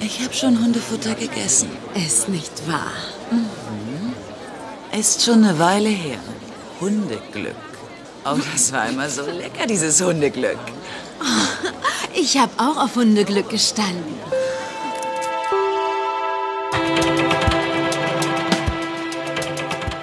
Ich habe schon Hundefutter gegessen. Ist nicht wahr. Ist schon eine Weile her. Hundeglück. Oh, das war immer so lecker, dieses Hundeglück. Ich habe auch auf Hundeglück gestanden.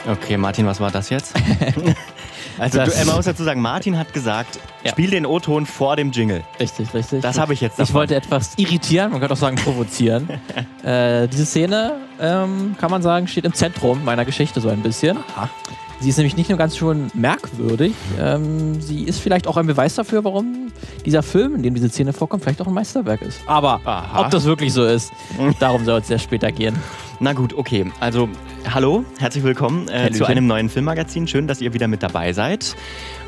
Okay, Martin, was war das jetzt? also, Das- du, man muss dazu sagen, Martin hat gesagt, Ja. spiel den O-Ton vor dem Jingle. Richtig, richtig. Das habe ich jetzt Ich davon. wollte etwas irritieren, man könnte auch sagen provozieren. äh, diese Szene, ähm, kann man sagen, steht im Zentrum meiner Geschichte so ein bisschen. Sie ist nämlich nicht nur ganz schon merkwürdig, ähm, sie ist vielleicht auch ein Beweis dafür, warum dieser Film, in dem diese Szene vorkommt, vielleicht auch ein Meisterwerk ist. Aber Aha. ob das wirklich so ist, darum soll es ja später gehen. Na gut, okay. Also, hallo, herzlich willkommen äh, zu einem neuen Filmmagazin. Schön, dass ihr wieder mit dabei seid.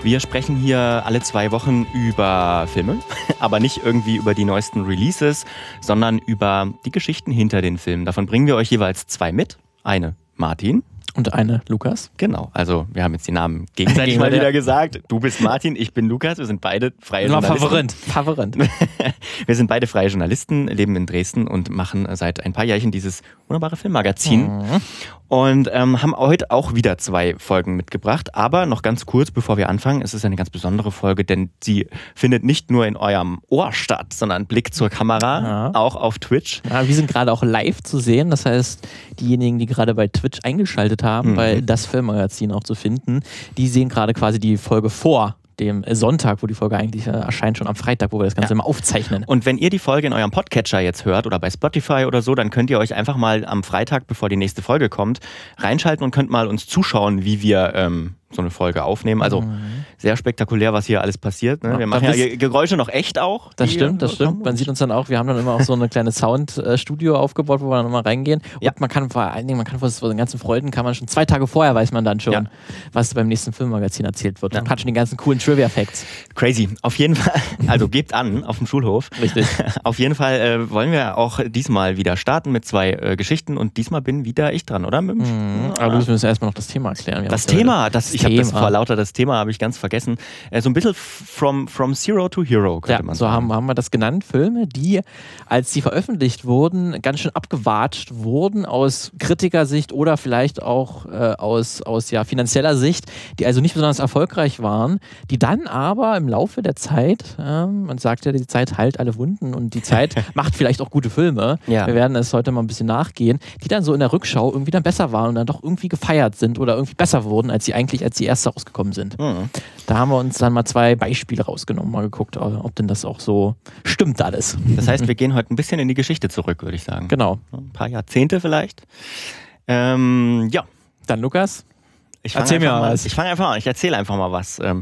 Wir sprechen hier alle zwei Wochen über Filme, aber nicht irgendwie über die neuesten Releases, sondern über die Geschichten hinter den Filmen. Davon bringen wir euch jeweils zwei mit. Eine Martin. Und eine Lukas. Genau, also wir haben jetzt die Namen gegenseitig mal wieder gesagt. Du bist Martin, ich bin Lukas, wir sind beide freie Journalisten. Favorint. Favorint. Wir sind beide freie Journalisten, leben in Dresden und machen seit ein paar Jährchen dieses wunderbare Filmmagazin. Und ähm, haben heute auch wieder zwei Folgen mitgebracht. Aber noch ganz kurz, bevor wir anfangen, es ist eine ganz besondere Folge, denn sie findet nicht nur in eurem Ohr statt, sondern Blick zur Kamera, Ja. auch auf Twitch. Ja, wir sind gerade auch live zu sehen. Das heißt, diejenigen, die gerade bei Twitch eingeschaltet haben, Mhm. bei das Filmmagazin auch zu finden, die sehen gerade quasi die Folge vor dem Sonntag, wo die Folge eigentlich äh, erscheint, schon am Freitag, wo wir das Ganze Ja. immer aufzeichnen. Und wenn ihr die Folge in eurem Podcatcher jetzt hört oder bei Spotify oder so, dann könnt ihr euch einfach mal am Freitag, bevor die nächste Folge kommt, reinschalten und könnt mal uns zuschauen, wie wir ähm, so eine Folge aufnehmen. Also sehr spektakulär, was hier alles passiert. Ne? Ja, Wir da machen ja Ge- Geräusche noch echt auch. Das stimmt, das stimmt. Man sieht uns dann auch, wir haben dann immer auch so eine kleine Soundstudio aufgebaut, wo wir dann immer reingehen. Und Ja. man kann vor allen Dingen, man kann vor den ganzen Freuden, kann man schon zwei Tage vorher weiß man dann schon, Ja. was beim nächsten Filmmagazin erzählt wird. Ja. Man hat schon die ganzen coolen Trivia-Facts. Crazy. Auf jeden Fall, also gebt an auf dem Schulhof. Richtig. Auf jeden Fall äh, wollen wir auch diesmal wieder starten mit zwei äh, Geschichten und diesmal bin wieder ich dran, oder? Mhm. Aber wir müssen erstmal noch das Thema erklären. Das ja Thema, das, ich habe das vor lauter das Thema habe ich ganz vergessen. Äh, so ein bisschen from, from Zero to Hero, könnte Ja, man so sagen. haben, haben wir das genannt. Filme, die, als sie veröffentlicht wurden, ganz schön abgewatscht wurden aus Kritikersicht oder vielleicht auch äh, aus, aus ja, finanzieller Sicht, die also nicht besonders erfolgreich waren, die dann aber im Laufe der Zeit, ähm, man sagt ja, die Zeit heilt alle Wunden und die Zeit macht vielleicht auch gute Filme. Ja. Wir werden es heute mal ein bisschen nachgehen, die dann so in der Rückschau irgendwie dann besser waren und dann doch irgendwie gefeiert sind oder irgendwie besser wurden, als sie eigentlich als die erste rausgekommen sind. Mhm. Da haben wir uns dann mal zwei Beispiele rausgenommen, mal geguckt, ob denn das auch so stimmt alles. Das heißt, wir gehen heute ein bisschen in die Geschichte zurück, würde ich sagen. Genau. Ein paar Jahrzehnte vielleicht. Ähm, ja, Dann Lukas. ich fange Erzähl mir mal. was. Ich fange einfach an. Ich erzähle einfach mal was. Ähm,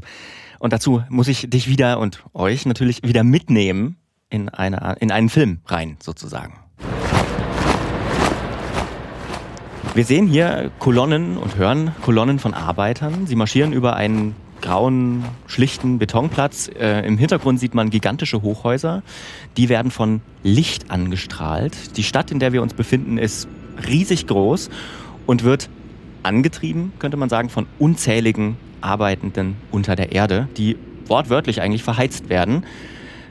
und dazu muss ich dich wieder und euch natürlich wieder mitnehmen in, eine, in einen Film rein, sozusagen. Wir sehen hier Kolonnen und hören Kolonnen von Arbeitern. Sie marschieren über einen grauen, schlichten Betonplatz. Äh, Im Hintergrund sieht man gigantische Hochhäuser. Die werden von Licht angestrahlt. Die Stadt, in der wir uns befinden, ist riesig groß und wird angetrieben, könnte man sagen, von unzähligen Arbeitenden unter der Erde, die wortwörtlich eigentlich verheizt werden.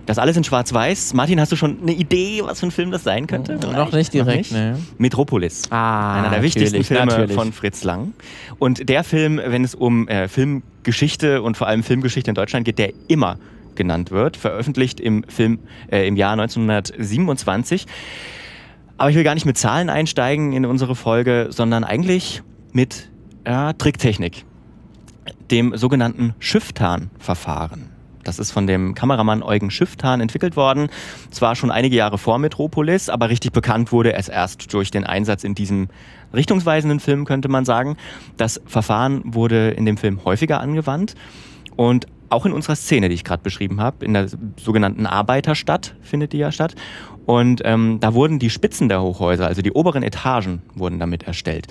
Das alles in Schwarz-Weiß. Martin, hast du schon eine Idee, was für ein Film das sein könnte? Noch nicht direkt, ne? Metropolis. Ah, Einer der wichtigsten Filme natürlich. von Fritz Lang. Und der Film, wenn es um äh, Filmgeschichte und vor allem Filmgeschichte in Deutschland geht, der immer genannt wird, veröffentlicht im Film äh, im Jahr 1927. Aber ich will gar nicht mit Zahlen einsteigen in unsere Folge, sondern eigentlich mit ja, Tricktechnik, dem sogenannten Schifftarn-Verfahren. Das ist von dem Kameramann Eugen Schifftarn entwickelt worden. Zwar schon einige Jahre vor Metropolis, aber richtig bekannt wurde es erst durch den Einsatz in diesem richtungsweisenden Film, könnte man sagen. Das Verfahren wurde in dem Film häufiger angewandt und auch in unserer Szene, die ich gerade beschrieben habe, in der sogenannten Arbeiterstadt findet die ja statt. Und ähm, da wurden die Spitzen der Hochhäuser, also die oberen Etagen, wurden damit erstellt.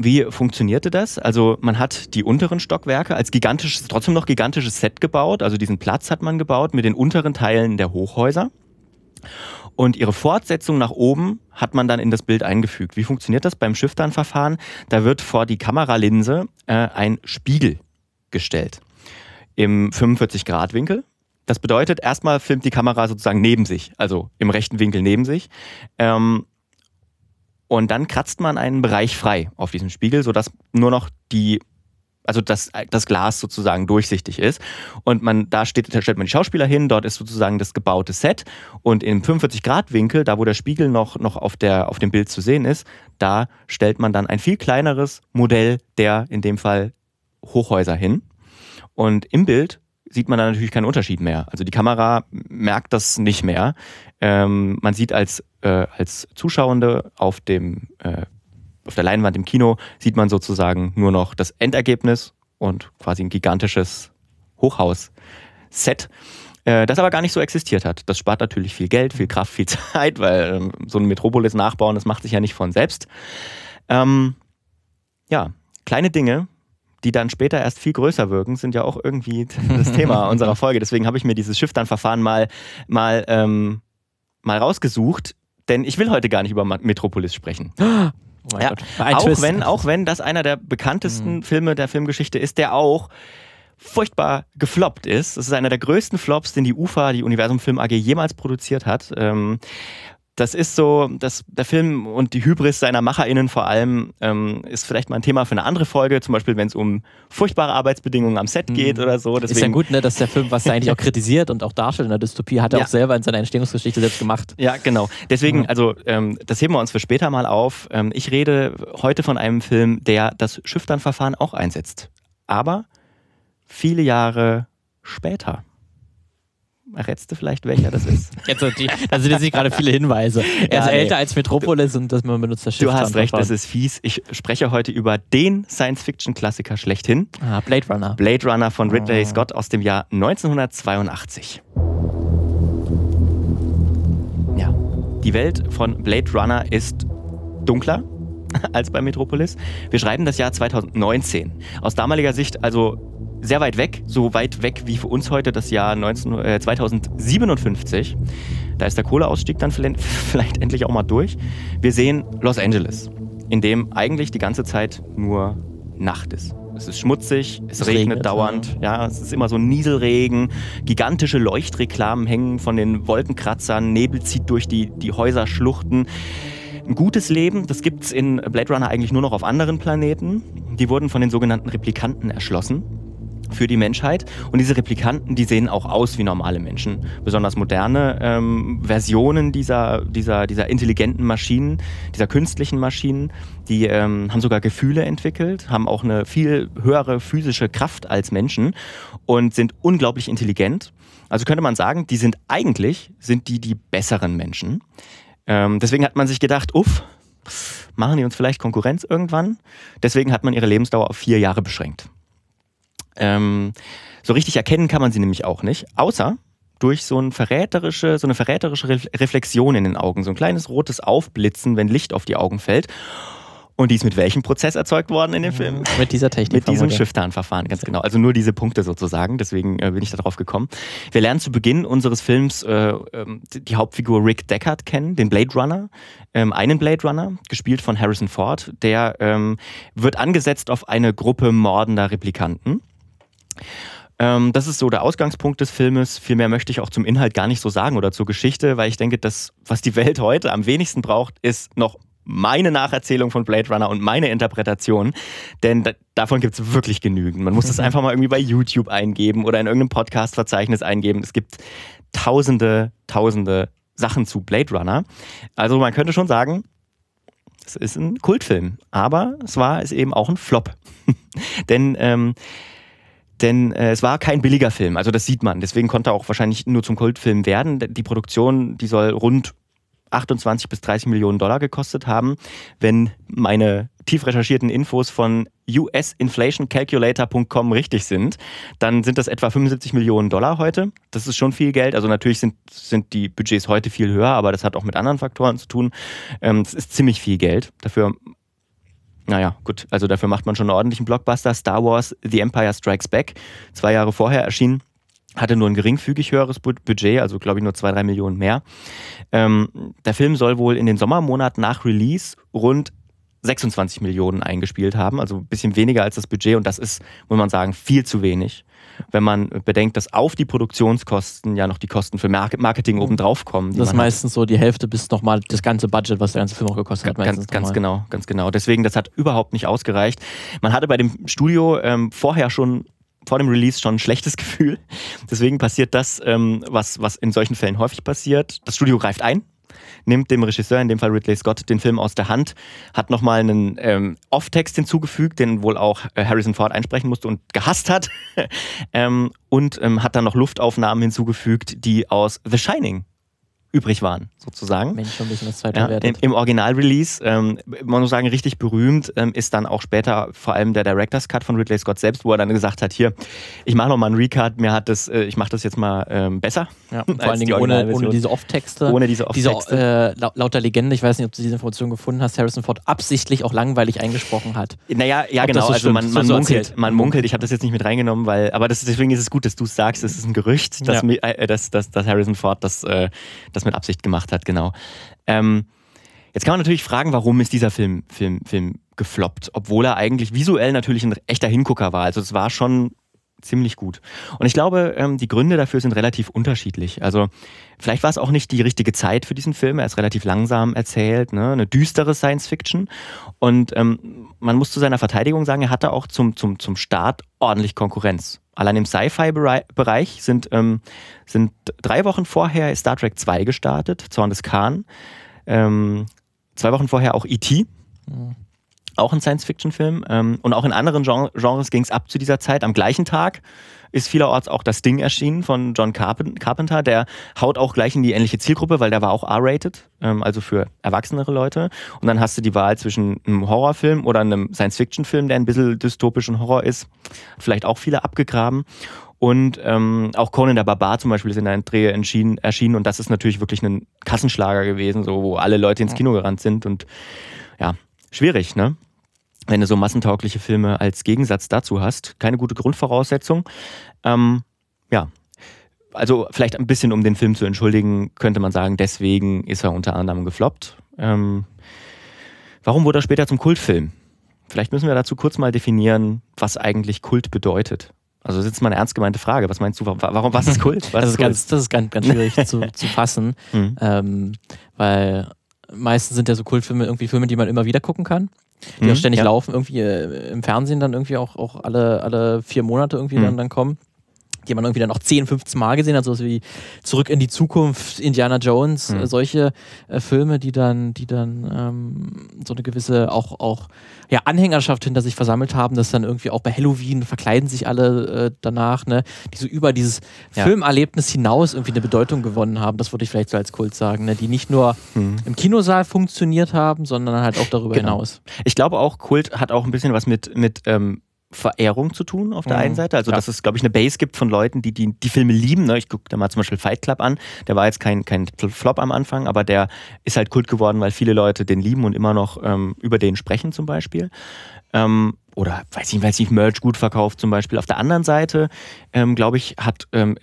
Wie funktionierte das? Also man hat die unteren Stockwerke als gigantisches, trotzdem noch gigantisches Set gebaut. Also diesen Platz hat man gebaut mit den unteren Teilen der Hochhäuser. Und ihre Fortsetzung nach oben hat man dann in das Bild eingefügt. Wie funktioniert das beim Schifftarnverfahren? Da wird vor die Kameralinse äh, ein Spiegel gestellt im 45-Grad-Winkel. Das bedeutet, erstmal filmt die Kamera sozusagen neben sich, also im rechten Winkel neben sich. Ähm, und dann kratzt man einen Bereich frei auf diesem Spiegel, sodass nur noch die also das, das Glas sozusagen durchsichtig ist. Und man, da steht, stellt man die Schauspieler hin, dort ist sozusagen das gebaute Set. Und im 45-Grad-Winkel, da wo der Spiegel noch, noch auf, der, auf dem Bild zu sehen ist, da stellt man dann ein viel kleineres Modell der, in dem Fall, Hochhäuser hin. Und im Bild sieht man da natürlich keinen Unterschied mehr. Also die Kamera merkt das nicht mehr. Ähm, man sieht als, äh, als Zuschauende auf dem äh, auf der Leinwand im Kino sieht man sozusagen nur noch das Endergebnis und quasi ein gigantisches Hochhaus-Set, äh, das aber gar nicht so existiert hat. Das spart natürlich viel Geld, viel Kraft, viel Zeit, weil ähm, so ein Metropolis nachbauen, das macht sich ja nicht von selbst. Ähm, ja, kleine Dinge, die dann später erst viel größer wirken, sind ja auch irgendwie das Thema unserer Folge. Deswegen habe ich mir dieses Schiff-Dann-Verfahren mal, mal, ähm, mal rausgesucht, denn ich will heute gar nicht über Metropolis sprechen. Oh ja, auch, wenn, auch wenn das einer der bekanntesten mhm. Filme der Filmgeschichte ist, der auch furchtbar gefloppt ist. Das ist einer der größten Flops, den die UFA, die Universum Film AG, jemals produziert hat. Ähm, das ist so, dass der Film und die Hybris seiner MacherInnen vor allem ähm, ist vielleicht mal ein Thema für eine andere Folge, zum Beispiel wenn es um furchtbare Arbeitsbedingungen am Set geht mhm. oder so. Deswegen ist ja gut, ne, dass der Film, was er eigentlich auch kritisiert und auch darstellt in der Dystopie, hat er ja. auch selber in seiner Entstehungsgeschichte selbst gemacht. Ja, genau. Deswegen, also ähm, das heben wir uns für später mal auf. Ähm, ich rede heute von einem Film, der das Schifftanverfahren auch einsetzt. Aber viele Jahre später. Errätst du vielleicht, welcher das ist? Jetzt, da sind jetzt gerade viele Hinweise. Er ja, ist nee. älter als Metropolis und das man benutzt das Schiff. Du hast recht, das ist fies. Ich spreche heute über den Science-Fiction-Klassiker schlechthin. Ah, Blade Runner. Blade Runner von Ridley oh. Scott aus dem Jahr 1982. Ja, die Welt von Blade Runner ist dunkler als bei Metropolis. Wir schreiben das Jahr 2019. Aus damaliger Sicht also sehr weit weg, so weit weg wie für uns heute das Jahr 19, äh, 2057. Da ist der Kohleausstieg dann vielleicht, vielleicht endlich auch mal durch. Wir sehen Los Angeles, in dem eigentlich die ganze Zeit nur Nacht ist. Es ist schmutzig, es, es regnet, regnet, dauernd, ja. ja. es ist immer so Nieselregen, gigantische Leuchtreklamen hängen von den Wolkenkratzern, Nebel zieht durch die, die Häuserschluchten. Ein gutes Leben, das gibt es in Blade Runner eigentlich nur noch auf anderen Planeten. Die wurden von den sogenannten Replikanten erschlossen für die Menschheit. Und diese Replikanten, die sehen auch aus wie normale Menschen. Besonders moderne ähm, Versionen dieser, dieser, dieser intelligenten Maschinen, dieser künstlichen Maschinen, die ähm, haben sogar Gefühle entwickelt, haben auch eine viel höhere physische Kraft als Menschen und sind unglaublich intelligent. Also könnte man sagen, die sind eigentlich, sind die die besseren Menschen. Ähm, deswegen hat man sich gedacht, uff, machen die uns vielleicht Konkurrenz irgendwann? Deswegen hat man ihre Lebensdauer auf vier Jahre beschränkt. Ähm, so richtig erkennen kann man sie nämlich auch nicht, außer durch so, ein verräterische, so eine verräterische Reflexion in den Augen, so ein kleines rotes Aufblitzen, wenn Licht auf die Augen fällt. Und die ist mit welchem Prozess erzeugt worden in dem Film? Mit dieser Technik. Mit diesem Schifftarnverfahren, ganz genau. Also nur diese Punkte sozusagen, deswegen äh, bin ich darauf gekommen. Wir lernen zu Beginn unseres Films äh, ähm, die Hauptfigur Rick Deckard kennen, den Blade Runner, ähm, einen Blade Runner, gespielt von Harrison Ford. Der ähm, wird angesetzt auf eine Gruppe mordender Replikanten. Ähm, das ist so der Ausgangspunkt des Filmes. Viel mehr möchte ich auch zum Inhalt gar nicht so sagen oder zur Geschichte, weil ich denke, das, was die Welt heute am wenigsten braucht, ist noch meine Nacherzählung von Blade Runner und meine Interpretation, denn da, davon gibt es wirklich genügend. Man muss das einfach mal irgendwie bei YouTube eingeben oder in irgendeinem Podcast-Verzeichnis eingeben. Es gibt tausende, tausende Sachen zu Blade Runner. Also man könnte schon sagen, es ist ein Kultfilm, aber es war es eben auch ein Flop. denn ähm, denn äh, es war kein billiger Film, also das sieht man. Deswegen konnte er auch wahrscheinlich nur zum Kultfilm werden. Die Produktion, die soll rund 28 bis 30 Millionen Dollar gekostet haben. Wenn meine tief recherchierten Infos von usinflationcalculator.com richtig sind, dann sind das etwa 75 Millionen Dollar heute. Das ist schon viel Geld. Also natürlich sind, sind die Budgets heute viel höher, aber das hat auch mit anderen Faktoren zu tun. Ähm, das ist ziemlich viel Geld. Dafür naja, gut, also dafür macht man schon einen ordentlichen Blockbuster. Star Wars The Empire Strikes Back, zwei Jahre vorher erschienen, hatte nur ein geringfügig höheres Budget, also glaube ich nur zwei, drei Millionen mehr. Ähm, der Film soll wohl in den Sommermonaten nach Release rund 26 Millionen eingespielt haben, also ein bisschen weniger als das Budget und das ist, muss man sagen, viel zu wenig, wenn man bedenkt, dass auf die Produktionskosten ja noch die Kosten für Marketing obendrauf kommen. Das ist man hat. meistens so die Hälfte bis nochmal das ganze Budget, was der ganze Film auch gekostet hat. Ganz, meistens ganz genau, ganz genau. Deswegen, das hat überhaupt nicht ausgereicht. Man hatte bei dem Studio ähm, vorher schon vor dem Release schon ein schlechtes Gefühl. Deswegen passiert das, ähm, was, was in solchen Fällen häufig passiert. Das Studio greift ein, nimmt dem Regisseur, in dem Fall Ridley Scott, den Film aus der Hand, hat nochmal einen ähm, Off-Text hinzugefügt, den wohl auch äh, Harrison Ford einsprechen musste und gehasst hat. ähm, und ähm, hat dann noch Luftaufnahmen hinzugefügt, die aus The Shining übrig waren, sozusagen. Mensch, schon ein bisschen das zweite Ja, im. Im Original-Release, ähm, man muss sagen, richtig berühmt ähm, ist dann auch später vor allem der Director's Cut von Ridley Scott selbst, wo er dann gesagt hat, hier, ich mache noch mal einen Recut, mir hat das, äh, ich mache das jetzt mal ähm, besser. Ja, vor allen Dingen ohne, ohne diese Off-Texte. Ohne diese Off-Texte. äh, lau- laut der Legende, ich weiß nicht, ob du diese Information gefunden hast, Harrison Ford absichtlich auch langweilig eingesprochen hat. Naja, ja Ob genau, so also man, man so munkelt, man munkelt, ich habe das jetzt nicht mit reingenommen, weil, aber das, deswegen ist es gut, dass du es sagst, es ist ein Gerücht, dass, Ja. mi- äh, dass, dass, dass Harrison Ford das, äh, das mit Absicht gemacht hat, genau. Ähm, jetzt kann man natürlich fragen, warum ist dieser Film, Film, Film gefloppt, obwohl er eigentlich visuell natürlich ein echter Hingucker war. Also es war schon ziemlich gut. Und ich glaube, ähm, die Gründe dafür sind relativ unterschiedlich. Also vielleicht war es auch nicht die richtige Zeit für diesen Film. Er ist relativ langsam erzählt, ne? eine düstere Science-Fiction. Und ähm, man muss zu seiner Verteidigung sagen, er hatte auch zum, zum, zum Start ordentlich Konkurrenz. Allein im Sci-Fi-Bereich sind, ähm, sind drei Wochen vorher Star Trek 2 gestartet, Zorn des Khan. Ähm, zwei Wochen vorher auch E.T., auch ein Science-Fiction-Film. Ähm, und auch in anderen Gen Genres ging es ab zu dieser Zeit. Am gleichen Tag ist vielerorts auch das Ding erschienen von John Carpen Carpenter. Der haut auch gleich in die ähnliche Zielgruppe, weil der war auch R-rated, ähm, also für erwachsenere Leute. Und dann hast du die Wahl zwischen einem Horrorfilm oder einem Science-Fiction-Film, der ein bisschen dystopisch und Horror ist. Vielleicht auch viele abgegraben. Und ähm, auch Conan der Barbar zum Beispiel ist in der Dreh entschieden, erschienen und das ist natürlich wirklich ein Kassenschlager gewesen, so wo alle Leute ins Kino gerannt sind und ja, schwierig, ne? Wenn du so massentaugliche Filme als Gegensatz dazu hast. Keine gute Grundvoraussetzung. Ähm, ja. Also vielleicht ein bisschen, um den Film zu entschuldigen, könnte man sagen, deswegen ist er unter anderem gefloppt. Ähm, warum wurde er später zum Kultfilm? Vielleicht müssen wir dazu kurz mal definieren, was eigentlich Kult bedeutet. Also das ist jetzt mal eine ernst gemeinte Frage. Was meinst du, wa- warum, was ist Kult? Was Das ist, Kult? ganz, das ist ganz, ganz schwierig zu, zu fassen, Mhm. ähm, weil meistens sind ja so Kultfilme irgendwie Filme, die man immer wieder gucken kann, die Mhm, auch ständig ja. laufen, irgendwie äh, im Fernsehen dann irgendwie auch, auch alle, alle vier Monate irgendwie Mhm. dann, dann kommen. Die man irgendwie dann noch 10, 15 Mal gesehen hat, sowas wie Zurück in die Zukunft, Indiana Jones, Mhm. äh, solche äh, Filme, die dann, die dann ähm, so eine gewisse auch, auch ja, Anhängerschaft hinter sich versammelt haben, dass dann irgendwie auch bei Halloween verkleiden sich alle äh, danach, ne, die so über dieses Ja. Filmerlebnis hinaus irgendwie eine Bedeutung gewonnen haben, das würde ich vielleicht so als Kult sagen, ne, die nicht nur Mhm. im Kinosaal funktioniert haben, sondern halt auch darüber Genau. hinaus. Ich glaube auch, Kult hat auch ein bisschen was mit, mit ähm, Verehrung zu tun auf der Mhm. einen Seite. Also, Ja. dass es, glaube ich, eine Base gibt von Leuten, die die, die Filme lieben. Ne? Ich gucke da mal zum Beispiel Fight Club an. Der war jetzt kein, kein Flop am Anfang, aber der ist halt Kult geworden, weil viele Leute den lieben und immer noch ähm, über den sprechen zum Beispiel. Ähm, oder weiß ich, weiß nicht, Merch gut verkauft zum Beispiel. Auf der anderen Seite, ähm, glaube ich, hat ähm,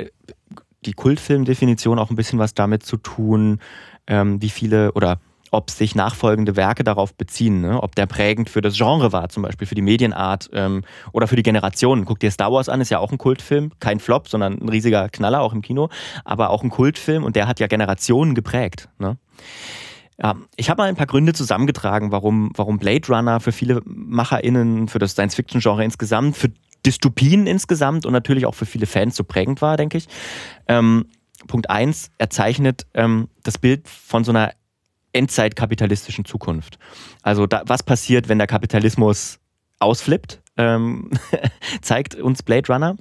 die Kultfilmdefinition auch ein bisschen was damit zu tun, ähm, wie viele oder ob sich nachfolgende Werke darauf beziehen, ne? ob der prägend für das Genre war, zum Beispiel für die Medienart ähm, oder für die Generationen. Guck dir Star Wars an, ist ja auch ein Kultfilm, kein Flop, sondern ein riesiger Knaller auch im Kino, aber auch ein Kultfilm und der hat ja Generationen geprägt. Ne? Ja, ich habe mal ein paar Gründe zusammengetragen, warum, warum Blade Runner für viele MacherInnen, für das Science-Fiction-Genre insgesamt, für Dystopien insgesamt und natürlich auch für viele Fans so prägend war, denke ich. Ähm, Punkt eins, er zeichnet ähm, das Bild von so einer endzeitkapitalistischen Zukunft. Also da, was passiert, wenn der Kapitalismus ausflippt, ähm, zeigt uns Blade Runner.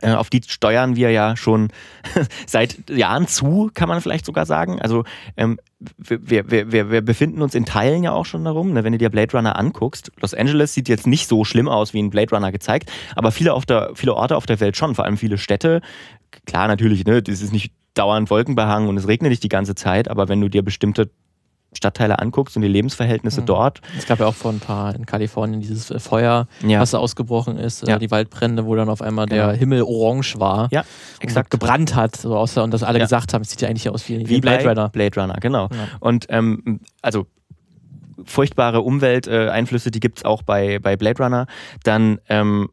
Äh, auf die steuern wir ja schon seit Jahren zu, kann man vielleicht sogar sagen. Also ähm, wir, wir, wir, wir befinden uns in Teilen ja auch schon darum. Ne? Wenn du dir Blade Runner anguckst, Los Angeles sieht jetzt nicht so schlimm aus wie in Blade Runner gezeigt, aber viele, auf der, viele Orte auf der Welt schon, vor allem viele Städte. Klar, natürlich, ne, das ist nicht dauernd wolkenbehangen und es regnet nicht die ganze Zeit, aber wenn du dir bestimmte Stadtteile anguckst und die Lebensverhältnisse Mhm. dort. Es gab ja auch vor ein paar in Kalifornien dieses äh, Feuer, Ja. was da ausgebrochen ist, äh, Ja. die Waldbrände, wo dann auf einmal der Genau. Himmel orange war. Ja, exakt. gebrannt hat, so aussah und das alle Ja. gesagt haben, es sieht ja eigentlich aus wie, wie, Wie Blade Runner. Blade Runner, genau. Und ähm, also furchtbare Umwelteinflüsse, die gibt es auch bei, bei Blade Runner, dann ähm,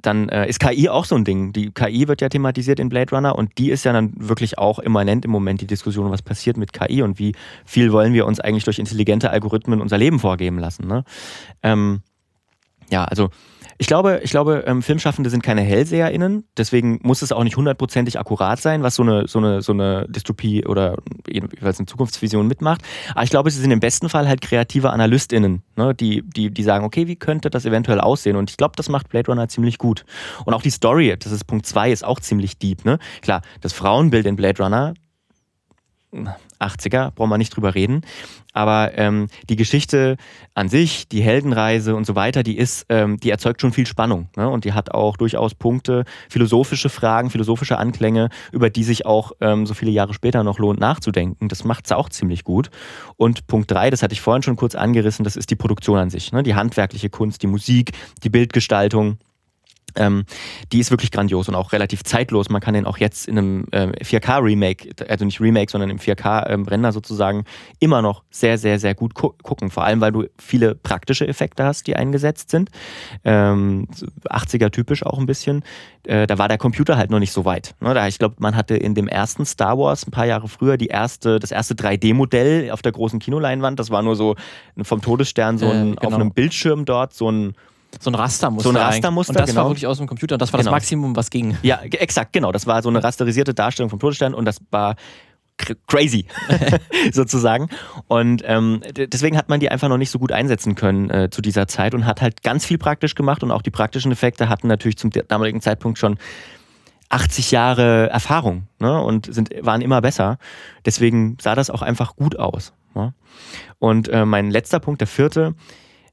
dann äh, ist KI auch so ein Ding. Die KI wird ja thematisiert in Blade Runner und die ist ja dann wirklich auch immanent im Moment die Diskussion, was passiert mit KI und wie viel wollen wir uns eigentlich durch intelligente Algorithmen unser Leben vorgeben lassen. Ne? Ähm, ja, also ich glaube, ich glaube, ähm, Filmschaffende sind keine HellseherInnen, deswegen muss es auch nicht hundertprozentig akkurat sein, was so eine, so eine, so eine Dystopie oder jedenfalls eine Zukunftsvision mitmacht. Aber ich glaube, sie sind im besten Fall halt kreative AnalystInnen, ne, die, die, die sagen, okay, wie könnte das eventuell aussehen? Und ich glaube, das macht Blade Runner ziemlich gut. Und auch die Story, das ist Punkt zwei, ist auch ziemlich deep, ne? Klar, das Frauenbild in Blade Runner, 80er, brauchen wir nicht drüber reden. Aber ähm, die Geschichte an sich, die Heldenreise und so weiter, die ist, ähm, die erzeugt schon viel Spannung. Ne? Und die hat auch durchaus Punkte, philosophische Fragen, philosophische Anklänge, über die sich auch ähm, so viele Jahre später noch lohnt nachzudenken. Das macht es auch ziemlich gut. Und Punkt drei, das hatte ich vorhin schon kurz angerissen, das ist die Produktion an sich. Ne? Die handwerkliche Kunst, die Musik, die Bildgestaltung. Ähm, die ist wirklich grandios und auch relativ zeitlos. Man kann den auch jetzt in einem äh, 4K-Remake, also nicht Remake, sondern im 4K-Render ähm, sozusagen, immer noch sehr, sehr, sehr gut gu gucken. Vor allem, weil du viele praktische Effekte hast, die eingesetzt sind. Ähm, 80er typisch auch ein bisschen. Äh, da war der Computer halt noch nicht so weit. Ne? Da, ich glaube, man hatte in dem ersten Star Wars ein paar Jahre früher die erste, das erste 3D-Modell auf der großen Kinoleinwand. Das war nur so vom Todesstern so ein, äh, genau. auf einem Bildschirm dort so ein so ein Rastermuster. So ein Rastermuster, Und das genau. war wirklich aus dem Computer und das war genau. das Maximum, was ging. Ja, exakt, genau. Das war so eine rasterisierte Darstellung vom Todesstern und das war crazy sozusagen. Und ähm, deswegen hat man die einfach noch nicht so gut einsetzen können äh, zu dieser Zeit und hat halt ganz viel praktisch gemacht und auch die praktischen Effekte hatten natürlich zum damaligen Zeitpunkt schon 80 Jahre Erfahrung ne? und sind, waren immer besser. Deswegen sah das auch einfach gut aus. Ne? Und äh, mein letzter Punkt, der vierte,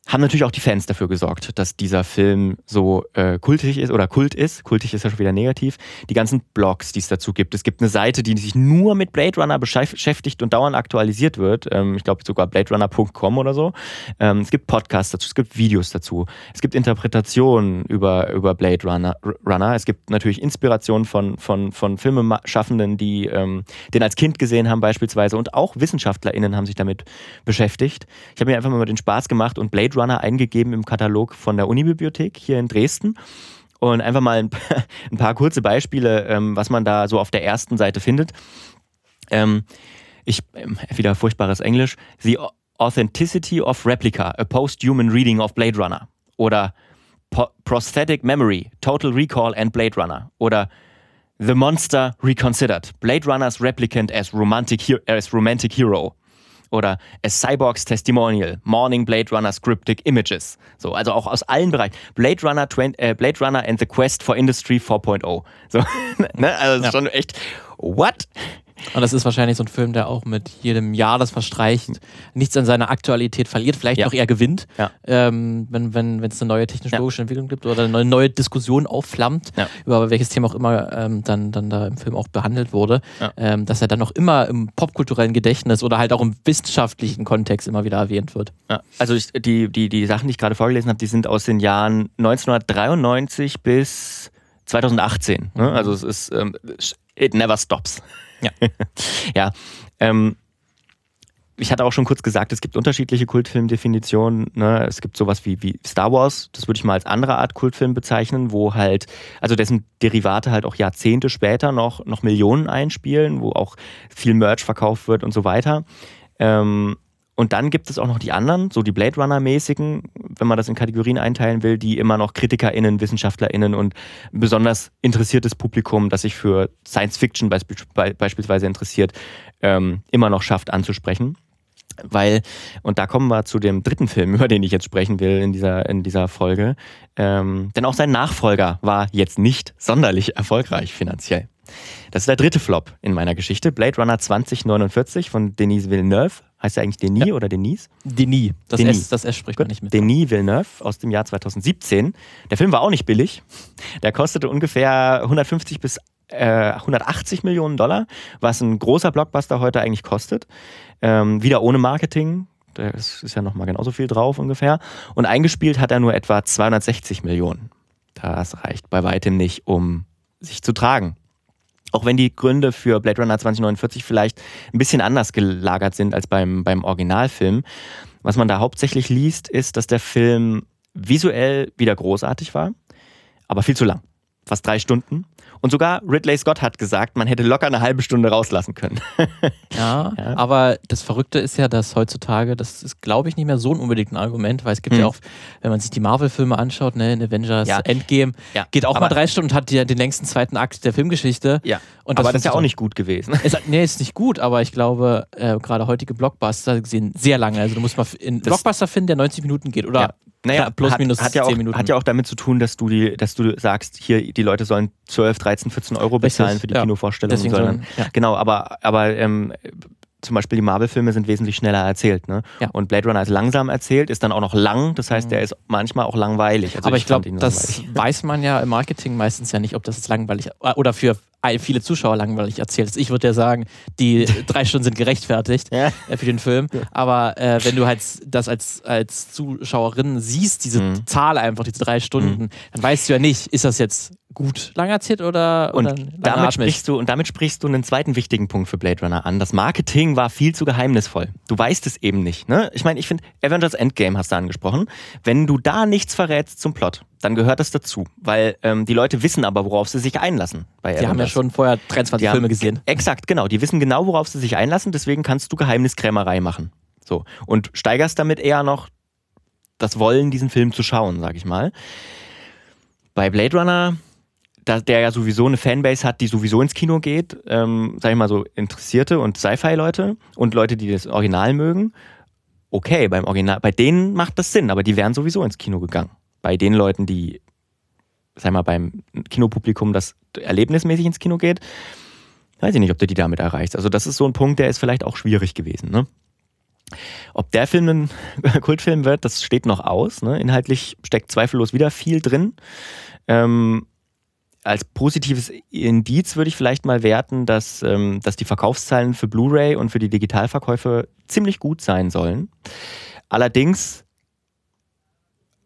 haben natürlich auch die Fans dafür gesorgt, dass dieser Film so äh, kultig ist oder Kult ist. Kultig ist ja schon wieder negativ. Die ganzen Blogs, die es dazu gibt. Es gibt eine Seite, die sich nur mit Blade Runner beschäftigt und dauernd aktualisiert wird. Ähm, ich glaube sogar bladerunner.com oder so. Ähm, es gibt Podcasts dazu, es gibt Videos dazu. Es gibt Interpretationen über, über Blade Runner, Runner. Es gibt natürlich Inspirationen von, von, von Filmeschaffenden, die ähm, den als Kind gesehen haben beispielsweise. Und auch WissenschaftlerInnen haben sich damit beschäftigt. Ich habe mir einfach mal den Spaß gemacht und Blade Runner eingegeben im Katalog von der Unibibliothek hier in Dresden. Und einfach mal ein, ein paar kurze Beispiele, ähm, was man da so auf der ersten Seite findet. Ähm, ich, ähm, wieder furchtbares Englisch. The Authenticity of Replica, a Post-Human Reading of Blade Runner. Oder po Prosthetic Memory, Total Recall and Blade Runner. Oder The Monster Reconsidered, Blade Runner's Replicant as Romantic, as romantic Hero oder A Cyborg's Testimonial, Morning Blade Runner Scriptic Images. So, also auch aus allen Bereichen. Blade Runner, 20, äh, Blade Runner and the Quest for Industry 4.0. So, ne? Also ist schon echt, what? Und das ist wahrscheinlich so ein Film, der auch mit jedem Jahr, das verstreicht, nichts an seiner Aktualität verliert, vielleicht ja. noch eher gewinnt, ja. ähm, wenn es wenn, eine neue technologische ja. Entwicklung gibt oder eine neue Diskussion aufflammt, über welches Thema auch immer ähm, dann, dann da im Film auch behandelt wurde, ähm, dass er dann noch immer im popkulturellen Gedächtnis oder halt auch im wissenschaftlichen Kontext immer wieder erwähnt wird. Also ich, die, die, die Sachen, die ich gerade vorgelesen habe, die sind aus den Jahren 1993 bis 2018. Ne? Also es ist, ähm, it never stops. Ja. ja. Ähm, ich hatte auch schon kurz gesagt, es gibt unterschiedliche Kultfilmdefinitionen. Ne? Es gibt sowas wie, wie Star Wars, das würde ich mal als andere Art Kultfilm bezeichnen, wo halt, also dessen Derivate halt auch Jahrzehnte später noch, noch Millionen einspielen, wo auch viel Merch verkauft wird und so weiter. Ähm, und dann gibt es auch noch die anderen, so die Blade Runner-mäßigen, wenn man das in Kategorien einteilen will, die immer noch KritikerInnen, WissenschaftlerInnen und besonders interessiertes Publikum, das sich für Science Fiction beispielsweise interessiert, ähm, immer noch schafft anzusprechen. Weil, und da kommen wir zu dem dritten Film, über den ich jetzt sprechen will in dieser, in dieser Folge. Ähm, denn auch sein Nachfolger war jetzt nicht sonderlich erfolgreich finanziell. Das ist der dritte Flop in meiner Geschichte. Blade Runner 2049 von Denis Villeneuve. Heißt er eigentlich Denis ja. oder Denise? Denis. Das, Denis. S, das S spricht man nicht mit. Denis Villeneuve aus dem Jahr 2017. Der Film war auch nicht billig. Der kostete ungefähr 150 bis äh, 180 Millionen Dollar, was ein großer Blockbuster heute eigentlich kostet. Ähm, wieder ohne Marketing. Da ist ja nochmal genauso viel drauf ungefähr. Und eingespielt hat er nur etwa 260 Millionen. Das reicht bei weitem nicht, um sich zu tragen. Auch wenn die Gründe für Blade Runner 2049 vielleicht ein bisschen anders gelagert sind als beim, beim Originalfilm. Was man da hauptsächlich liest, ist, dass der Film visuell wieder großartig war, aber viel zu lang. Fast drei Stunden. Und sogar Ridley Scott hat gesagt, man hätte locker eine halbe Stunde rauslassen können. Ja, Ja. aber das Verrückte ist ja, dass heutzutage, das ist glaube ich nicht mehr so ein unbedingt ein Argument, weil es gibt Hm. ja auch, wenn man sich die Marvel-Filme anschaut, ne, in Avengers Ja. Endgame, Ja, geht auch aber- mal drei Stunden und hat die, den längsten zweiten Akt der Filmgeschichte. ja, Und aber das ist ja auch nicht gut gewesen. Es, nee, ist nicht gut, aber ich glaube, äh, gerade heutige Blockbuster sehen sehr lange. Also du musst mal einen Das- Blockbuster finden, der 90 Minuten geht. Oder Ja. Naja, plus hat, minus hat ja 10 auch, Minuten. Hat ja auch damit zu tun, dass du, die, dass du sagst, hier, die Leute sollen 12, 13, 14 Euro bezahlen Richtig, für die ja. Kinovorstellung. Deswegen sollen- ja. Genau, aber, aber ähm, zum Beispiel die Marvel-Filme sind wesentlich schneller erzählt. Ne? Ja. Und Blade Runner ist langsam erzählt, ist dann auch noch lang. Das heißt, der ist manchmal auch langweilig. Also aber ich, fand glaube, das weiß man ja im Marketing meistens ja nicht, ob das jetzt langweilig äh, oder für viele Zuschauer langweilig erzählt ist. Ich würde ja sagen, die drei Stunden sind gerechtfertigt Ja. äh, für den Film. Aber äh, wenn du halt das als, als Zuschauerin siehst, diese Mhm. Zahl einfach, diese drei Stunden, dann weißt du ja nicht, ist das jetzt gut lang erzählt oder, Und oder damit langatmig? sprichst, du, und damit sprichst du einen zweiten wichtigen Punkt für Blade Runner an. Das Marketing war viel zu geheimnisvoll. Du weißt es eben nicht. Ne? Ich meine, ich finde, Avengers Endgame hast du angesprochen. Wenn du da nichts verrätst zum Plot, dann gehört das dazu. Weil ähm, die Leute wissen aber, worauf sie sich einlassen. Bei Die haben ja Avengers. schon vorher 23 Die haben- Filme gesehen. Exakt, genau. Die wissen genau, worauf sie sich einlassen. Deswegen kannst du Geheimniskrämerei machen. So. Und steigerst damit eher noch das Wollen, diesen Film zu schauen, sag ich mal. Bei Blade Runner, da, der ja sowieso eine Fanbase hat, die sowieso ins Kino geht, ähm, sag ich mal so Interessierte und Sci-Fi-Leute und Leute, die das Original mögen, okay, beim Original, bei denen macht das Sinn, aber die wären sowieso ins Kino gegangen. Bei den Leuten, die, sag ich mal, beim Kinopublikum das erlebnismäßig ins Kino geht, weiß ich nicht, ob du die damit erreichst. Also das ist so ein Punkt, der ist vielleicht auch schwierig gewesen. Ne? Ob der Film ein Kultfilm wird, das steht noch aus. Ne? Inhaltlich steckt zweifellos wieder viel drin. Ähm, als positives Indiz würde ich vielleicht mal werten, dass, ähm, dass die Verkaufszahlen für Blu-ray und für die Digitalverkäufe ziemlich gut sein sollen. Allerdings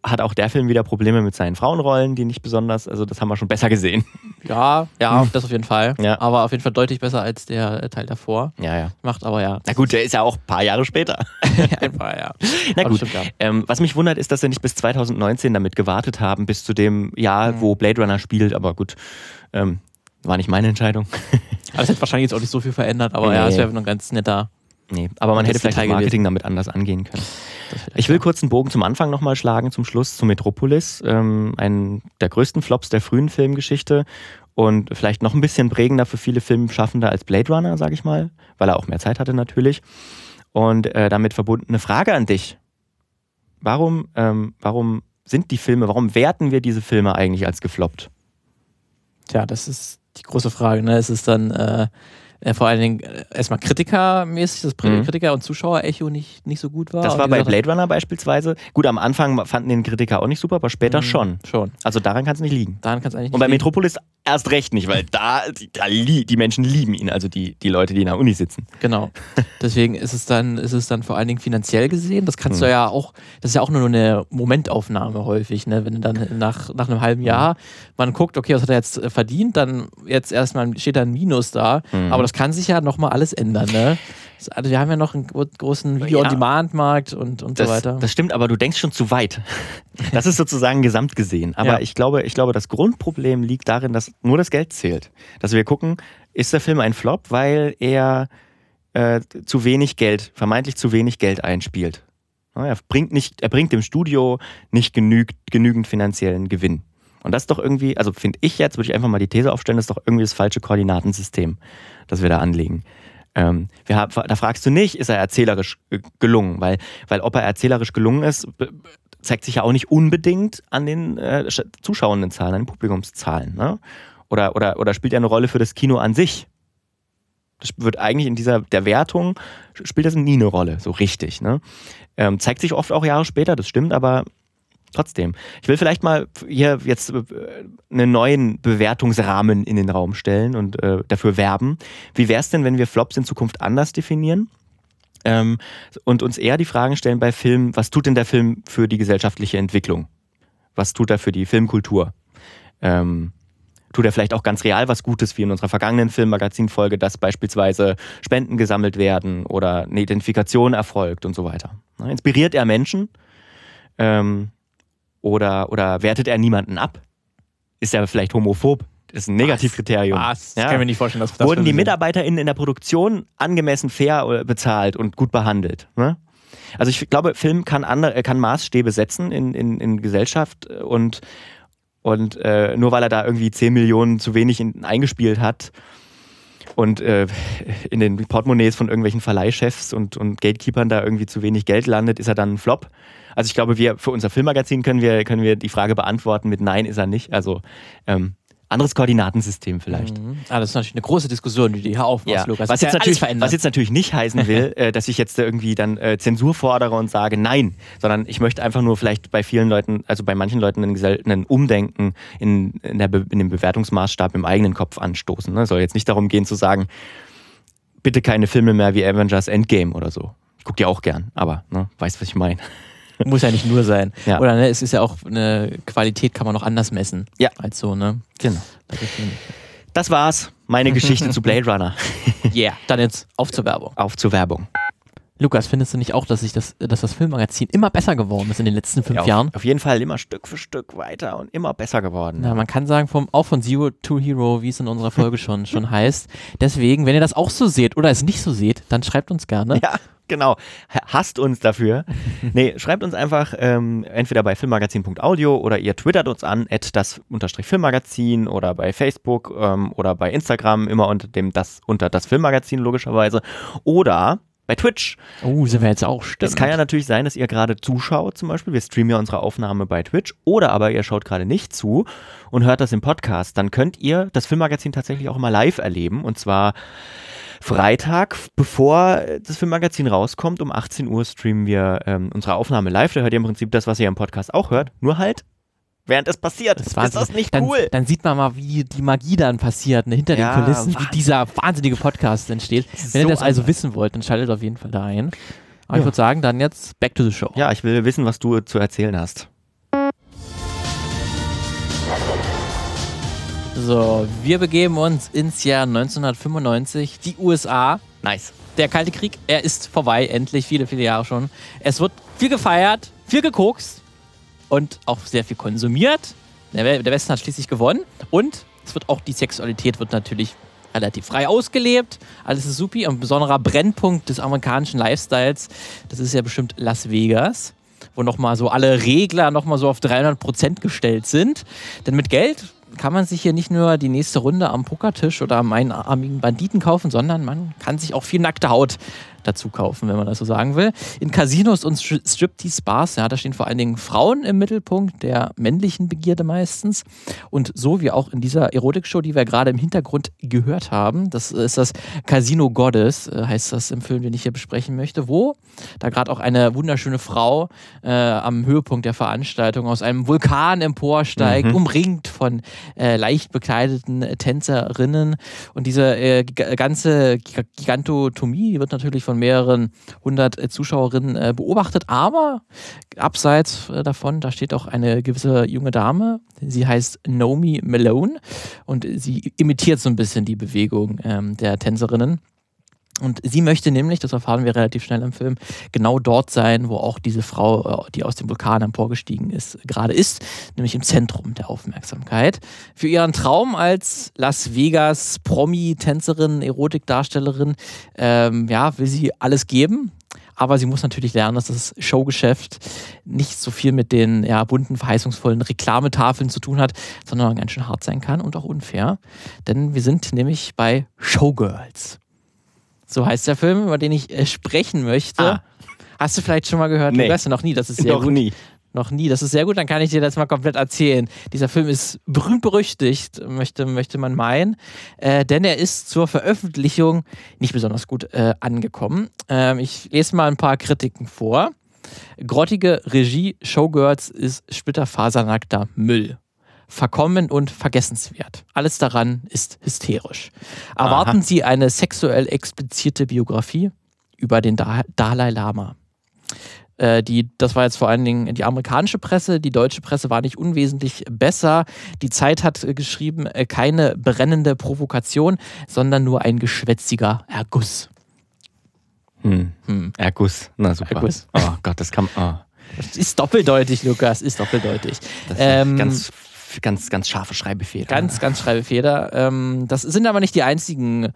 hat auch der Film wieder Probleme mit seinen Frauenrollen, die nicht besonders, also das haben wir schon besser gesehen. Ja, ja, das auf jeden Fall. Ja. Aber auf jeden Fall deutlich besser als der äh, Teil davor. Ja, ja. Macht aber ja. Na gut, der ist ja auch ein paar Jahre später. Einfach, ja. Na Aber gut. stimmt, ja. Ähm, was mich wundert, ist, dass sie nicht bis 2019 damit gewartet haben, bis zu dem Jahr, wo Blade Runner spielt. Aber gut, ähm, war nicht meine Entscheidung. Aber es hätte wahrscheinlich jetzt auch nicht so viel verändert, aber ja, Nee. es wäre noch ein ganz netter. Nee, aber man hätte vielleicht das Marketing damit anders angehen können. Ich will kurz einen Bogen zum Anfang nochmal schlagen, zum Schluss zu Metropolis. Ähm, ein der größten Flops der frühen Filmgeschichte und vielleicht noch ein bisschen prägender für viele Filmschaffende als Blade Runner, sage ich mal, weil er auch mehr Zeit hatte natürlich. Und äh, damit verbundene Frage an dich. Warum, ähm, warum sind die Filme, warum werten wir diese Filme eigentlich als gefloppt? Tja, das ist die große Frage. Ne? Es ist dann äh, äh, vor allen Dingen äh, erstmal kritikermäßig, dass Mhm. Kritiker- und Zuschauer-Echo nicht, nicht so gut war. Das war bei Blade Runner beispielsweise. Gut, am Anfang fanden den Kritiker auch nicht super, aber später haben, schon. "Hm, Schon. Also daran kann es nicht liegen. Daran kann es eigentlich Und bei liegen. Metropolis erst recht nicht, weil da, da die Menschen lieben ihn, also die, die Leute, die in der Uni sitzen. Genau. Deswegen ist es dann, ist es dann vor allen Dingen finanziell gesehen. Das kannst Mhm. du ja auch, das ist ja auch nur eine Momentaufnahme häufig, ne? Wenn du dann nach, nach einem halben Jahr man guckt, okay, was hat er jetzt verdient, dann jetzt erstmal steht da ein Minus da. Mhm. Aber das kann sich ja nochmal alles ändern, ne? Das- Also wir haben ja noch einen gro- großen Video-on-Demand-Markt und, und so Das, weiter. das stimmt, aber du denkst schon zu weit. Das ist sozusagen gesamt gesehen. Aber Ja. ich, glaube, ich glaube, das Grundproblem liegt darin, dass nur das Geld zählt. Dass wir gucken, ist der Film ein Flop, weil er äh, zu wenig Geld, vermeintlich zu wenig Geld einspielt. Er bringt, nicht, er bringt dem Studio nicht genügt, genügend finanziellen Gewinn. Und das ist doch irgendwie, also finde ich jetzt, würde ich einfach mal die These aufstellen, das ist doch irgendwie das falsche Koordinatensystem, das wir da anlegen. Ähm, wir haben, da fragst du nicht, ist er erzählerisch äh, gelungen, weil, weil ob er erzählerisch gelungen ist, zeigt sich ja auch nicht unbedingt an den äh, Sch- Zuschauendenzahlen, an den Publikumszahlen. Ne? Oder, oder, oder spielt er eine Rolle für das Kino an sich? Das wird eigentlich in dieser der Wertung spielt das nie eine Rolle, so richtig. Ne? Ähm, zeigt sich oft auch Jahre später, das stimmt, aber trotzdem. Ich will vielleicht mal hier jetzt äh, einen neuen Bewertungsrahmen in den Raum stellen und äh, dafür werben. Wie wäre es denn, wenn wir Flops in Zukunft anders definieren? Ähm, und uns eher die Fragen stellen bei Filmen, was tut denn der Film für die gesellschaftliche Entwicklung? Was tut er für die Filmkultur? Ähm, tut er vielleicht auch ganz real was Gutes, wie in unserer vergangenen Filmmagazin-Folge, dass beispielsweise Spenden gesammelt werden oder eine Identifikation erfolgt und so weiter. Ne? Inspiriert er Menschen? Ähm, oder, oder wertet er niemanden ab? Ist er vielleicht homophob? Das ist ein Negativkriterium. Was? Das Ja. kann ich mir nicht vorstellen, dass das Wurden die. MitarbeiterInnen in der Produktion angemessen fair äh, bezahlt und gut behandelt? Ne? Also ich glaube, Film kann, andere, äh, kann Maßstäbe setzen in, in, in Gesellschaft äh, und, und äh, nur weil er da irgendwie 10 Millionen zu wenig in, eingespielt hat und äh, in den Portemonnaies von irgendwelchen Verleihchefs und, und Gatekeepern da irgendwie zu wenig Geld landet, ist er dann ein Flop. Also ich glaube, wir für unser Filmmagazin können wir, können wir die Frage beantworten mit Nein ist er nicht. Also ähm, anderes Koordinatensystem vielleicht. Mhm. Ah, das ist natürlich eine große Diskussion, die du hier aufmachst, Ja, Lukas. was, jetzt natürlich, was jetzt natürlich nicht heißen will, äh, dass ich jetzt irgendwie dann äh, Zensur fordere und sage nein, sondern ich möchte einfach nur vielleicht bei vielen Leuten, also bei manchen Leuten ein, Gesell- ein Umdenken in, in, der in dem Bewertungsmaßstab im eigenen Kopf anstoßen. Ne? Soll jetzt nicht darum gehen zu sagen, bitte keine Filme mehr wie Avengers Endgame oder so. Ich gucke die auch gern, aber ne, weißt, was ich meine. Muss ja nicht nur sein. Ja. Oder ne, es ist ja auch eine Qualität, kann man noch anders messen. Ja. Als so, ne? Genau. Das war's. Meine Geschichte zu Blade Runner. Yeah. Dann jetzt auf zur Werbung. Auf zur Werbung. Lukas, findest du nicht auch, dass, sich das, dass das Filmmagazin immer besser geworden ist in den letzten fünf Ja, auf, Jahren? auf jeden Fall immer Stück für Stück weiter und immer besser geworden. Na, man kann sagen, vom, auch von Zero to Hero, wie es in unserer Folge schon, schon heißt. Deswegen, wenn ihr das auch so seht oder es nicht so seht, dann schreibt uns gerne. Ja, genau. Ha- Hasst uns dafür. nee, schreibt uns einfach ähm, entweder bei filmmagazin.audio oder ihr twittert uns an, at das unterstrich Filmmagazin oder bei Facebook ähm, oder bei Instagram, immer unter dem das unter das Filmmagazin logischerweise. Oder bei Twitch. Oh, sind wir jetzt auch stimmt. Es kann ja natürlich sein, dass ihr gerade zuschaut, zum Beispiel. Wir streamen ja unsere Aufnahme bei Twitch. Oder aber ihr schaut gerade nicht zu und hört das im Podcast. Dann könnt ihr das Filmmagazin tatsächlich auch mal live erleben. Und zwar Freitag, bevor das Filmmagazin rauskommt, um 18 Uhr streamen wir ähm, unsere Aufnahme live. Da hört ihr im Prinzip das, was ihr im Podcast auch hört. Nur halt, während es passiert. Das ist das nicht dann, cool? Dann sieht man mal, wie die Magie dann passiert, ne, hinter Ja, den Kulissen, wie Wahnsinn. dieser wahnsinnige Podcast entsteht. Wenn ihr so das also anders. wissen wollt, dann schaltet auf jeden Fall da ein. Aber ich Ja. würde sagen, dann jetzt back to the show. ja, ich will wissen, was du zu erzählen hast. So, wir begeben uns ins Jahr 1995, die USA. Nice. Der Kalte Krieg, er ist vorbei, endlich, viele, viele Jahre schon. Es wird viel gefeiert, viel gekokst und auch sehr viel konsumiert. Der, We- der Westen hat schließlich gewonnen und es wird auch die Sexualität wird natürlich relativ frei ausgelebt. Alles ist supi. Ein besonderer Brennpunkt des amerikanischen Lifestyles, das ist ja bestimmt Las Vegas, wo nochmal so alle Regler nochmal so auf 300 Prozent gestellt sind. Denn mit Geld kann man sich hier nicht nur die nächste Runde am Pokertisch oder am einarmigen Banditen kaufen, sondern man kann sich auch viel nackte Haut dazu kaufen, wenn man das so sagen will. In Casinos und Stri- Striptease-Bars, ja, da stehen vor allen Dingen Frauen im Mittelpunkt der männlichen Begierde meistens. Und so wie auch in dieser Erotikshow, die wir gerade im Hintergrund gehört haben, das ist das Casino Goddess, äh, heißt das im Film, den ich hier besprechen möchte, wo da gerade auch eine wunderschöne Frau äh, am Höhepunkt der Veranstaltung aus einem Vulkan emporsteigt, umringt von äh, leicht bekleideten Tänzerinnen. Und diese äh, ganze Giga- Gigantotomie wird natürlich von mehreren hundert äh, Zuschauerinnen äh, beobachtet. Aber abseits äh, davon, da steht auch eine gewisse junge Dame. Sie heißt Naomi Malone und sie imitiert so ein bisschen die Bewegung ähm, der Tänzerinnen. Und sie möchte nämlich, das erfahren wir relativ schnell im Film, genau dort sein, wo auch diese Frau, äh, die aus dem Vulkan emporgestiegen ist, gerade ist, nämlich im Zentrum der Aufmerksamkeit. Für ihren Traum als Las Vegas Promi-Tänzerin, Erotikdarstellerin, ähm, ja, will sie alles geben. Aber sie muss natürlich lernen, dass das Showgeschäft nicht so viel mit den ja, bunten, verheißungsvollen Reklametafeln zu tun hat, sondern ganz schön hart sein kann und auch unfair. Denn wir sind nämlich bei Showgirls. So heißt der Film, über den ich äh, sprechen möchte. Ah. Hast du vielleicht schon mal gehört? Nee. Du weißt ja noch nie, das ist sehr Noch gut. nie. Noch nie, das ist sehr gut, dann kann ich dir das mal komplett erzählen. Dieser Film ist berühmt berüchtigt, möchte, möchte man meinen, äh, denn er ist zur Veröffentlichung nicht besonders gut äh, angekommen. Ähm, ich lese mal ein paar Kritiken vor. Grottige Regie, Showgirls ist splitterfasernackter Müll. Verkommen und vergessenswert. Alles daran ist hysterisch. Erwarten Aha. Sie eine sexuell explizite Biografie über den da Dalai Lama. Äh, die, das war jetzt vor allen Dingen die amerikanische Presse. Die deutsche Presse war nicht unwesentlich besser. Die Zeit hat äh, geschrieben, äh, keine brennende Provokation, sondern nur ein geschwätziger Erguss. Hm. Erguss. Na super. Erguss. Oh Gott, das kann. Oh. Das ist doppeldeutig, Lukas, ist doppeldeutig. Das Ähm, sind ganz, ganz, ganz scharfe Schreibefehler. Ganz, ganz Schreibefeder. Ähm, das sind aber nicht die einzigen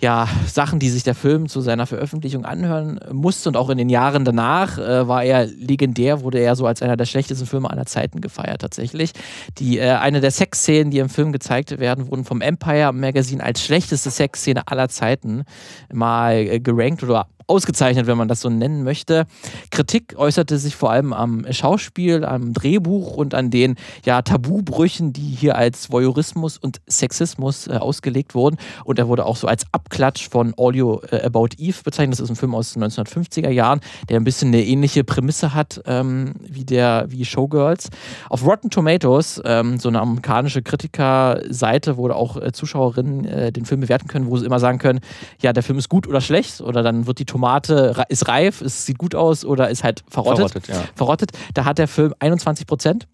ja, Sachen, die sich der Film zu seiner Veröffentlichung anhören musste. Und auch in den Jahren danach äh, war er legendär, wurde er so als einer der schlechtesten Filme aller Zeiten gefeiert tatsächlich. Die, äh, eine der Sexszenen, die im Film gezeigt werden, wurden vom Empire Magazine als schlechteste Sexszene aller Zeiten mal äh, gerankt oder ausgezeichnet, wenn man das so nennen möchte. Kritik äußerte sich vor allem am Schauspiel, am Drehbuch und an den ja, Tabubrüchen, die hier als Voyeurismus und Sexismus äh, ausgelegt wurden. Und er wurde auch so als Abklatsch von All You äh, About Eve bezeichnet. Das ist ein Film aus den 1950er Jahren, der ein bisschen eine ähnliche Prämisse hat ähm, wie der wie Showgirls. Auf Rotten Tomatoes, ähm, so eine amerikanische Kritikerseite, wo auch äh, Zuschauerinnen äh, den Film bewerten können, wo sie immer sagen können, ja, der Film ist gut oder schlecht oder dann wird die Tomate ist reif, es sieht gut aus oder ist halt verrottet. Verrottet, ja. verrottet. Da hat der Film 21 Prozent.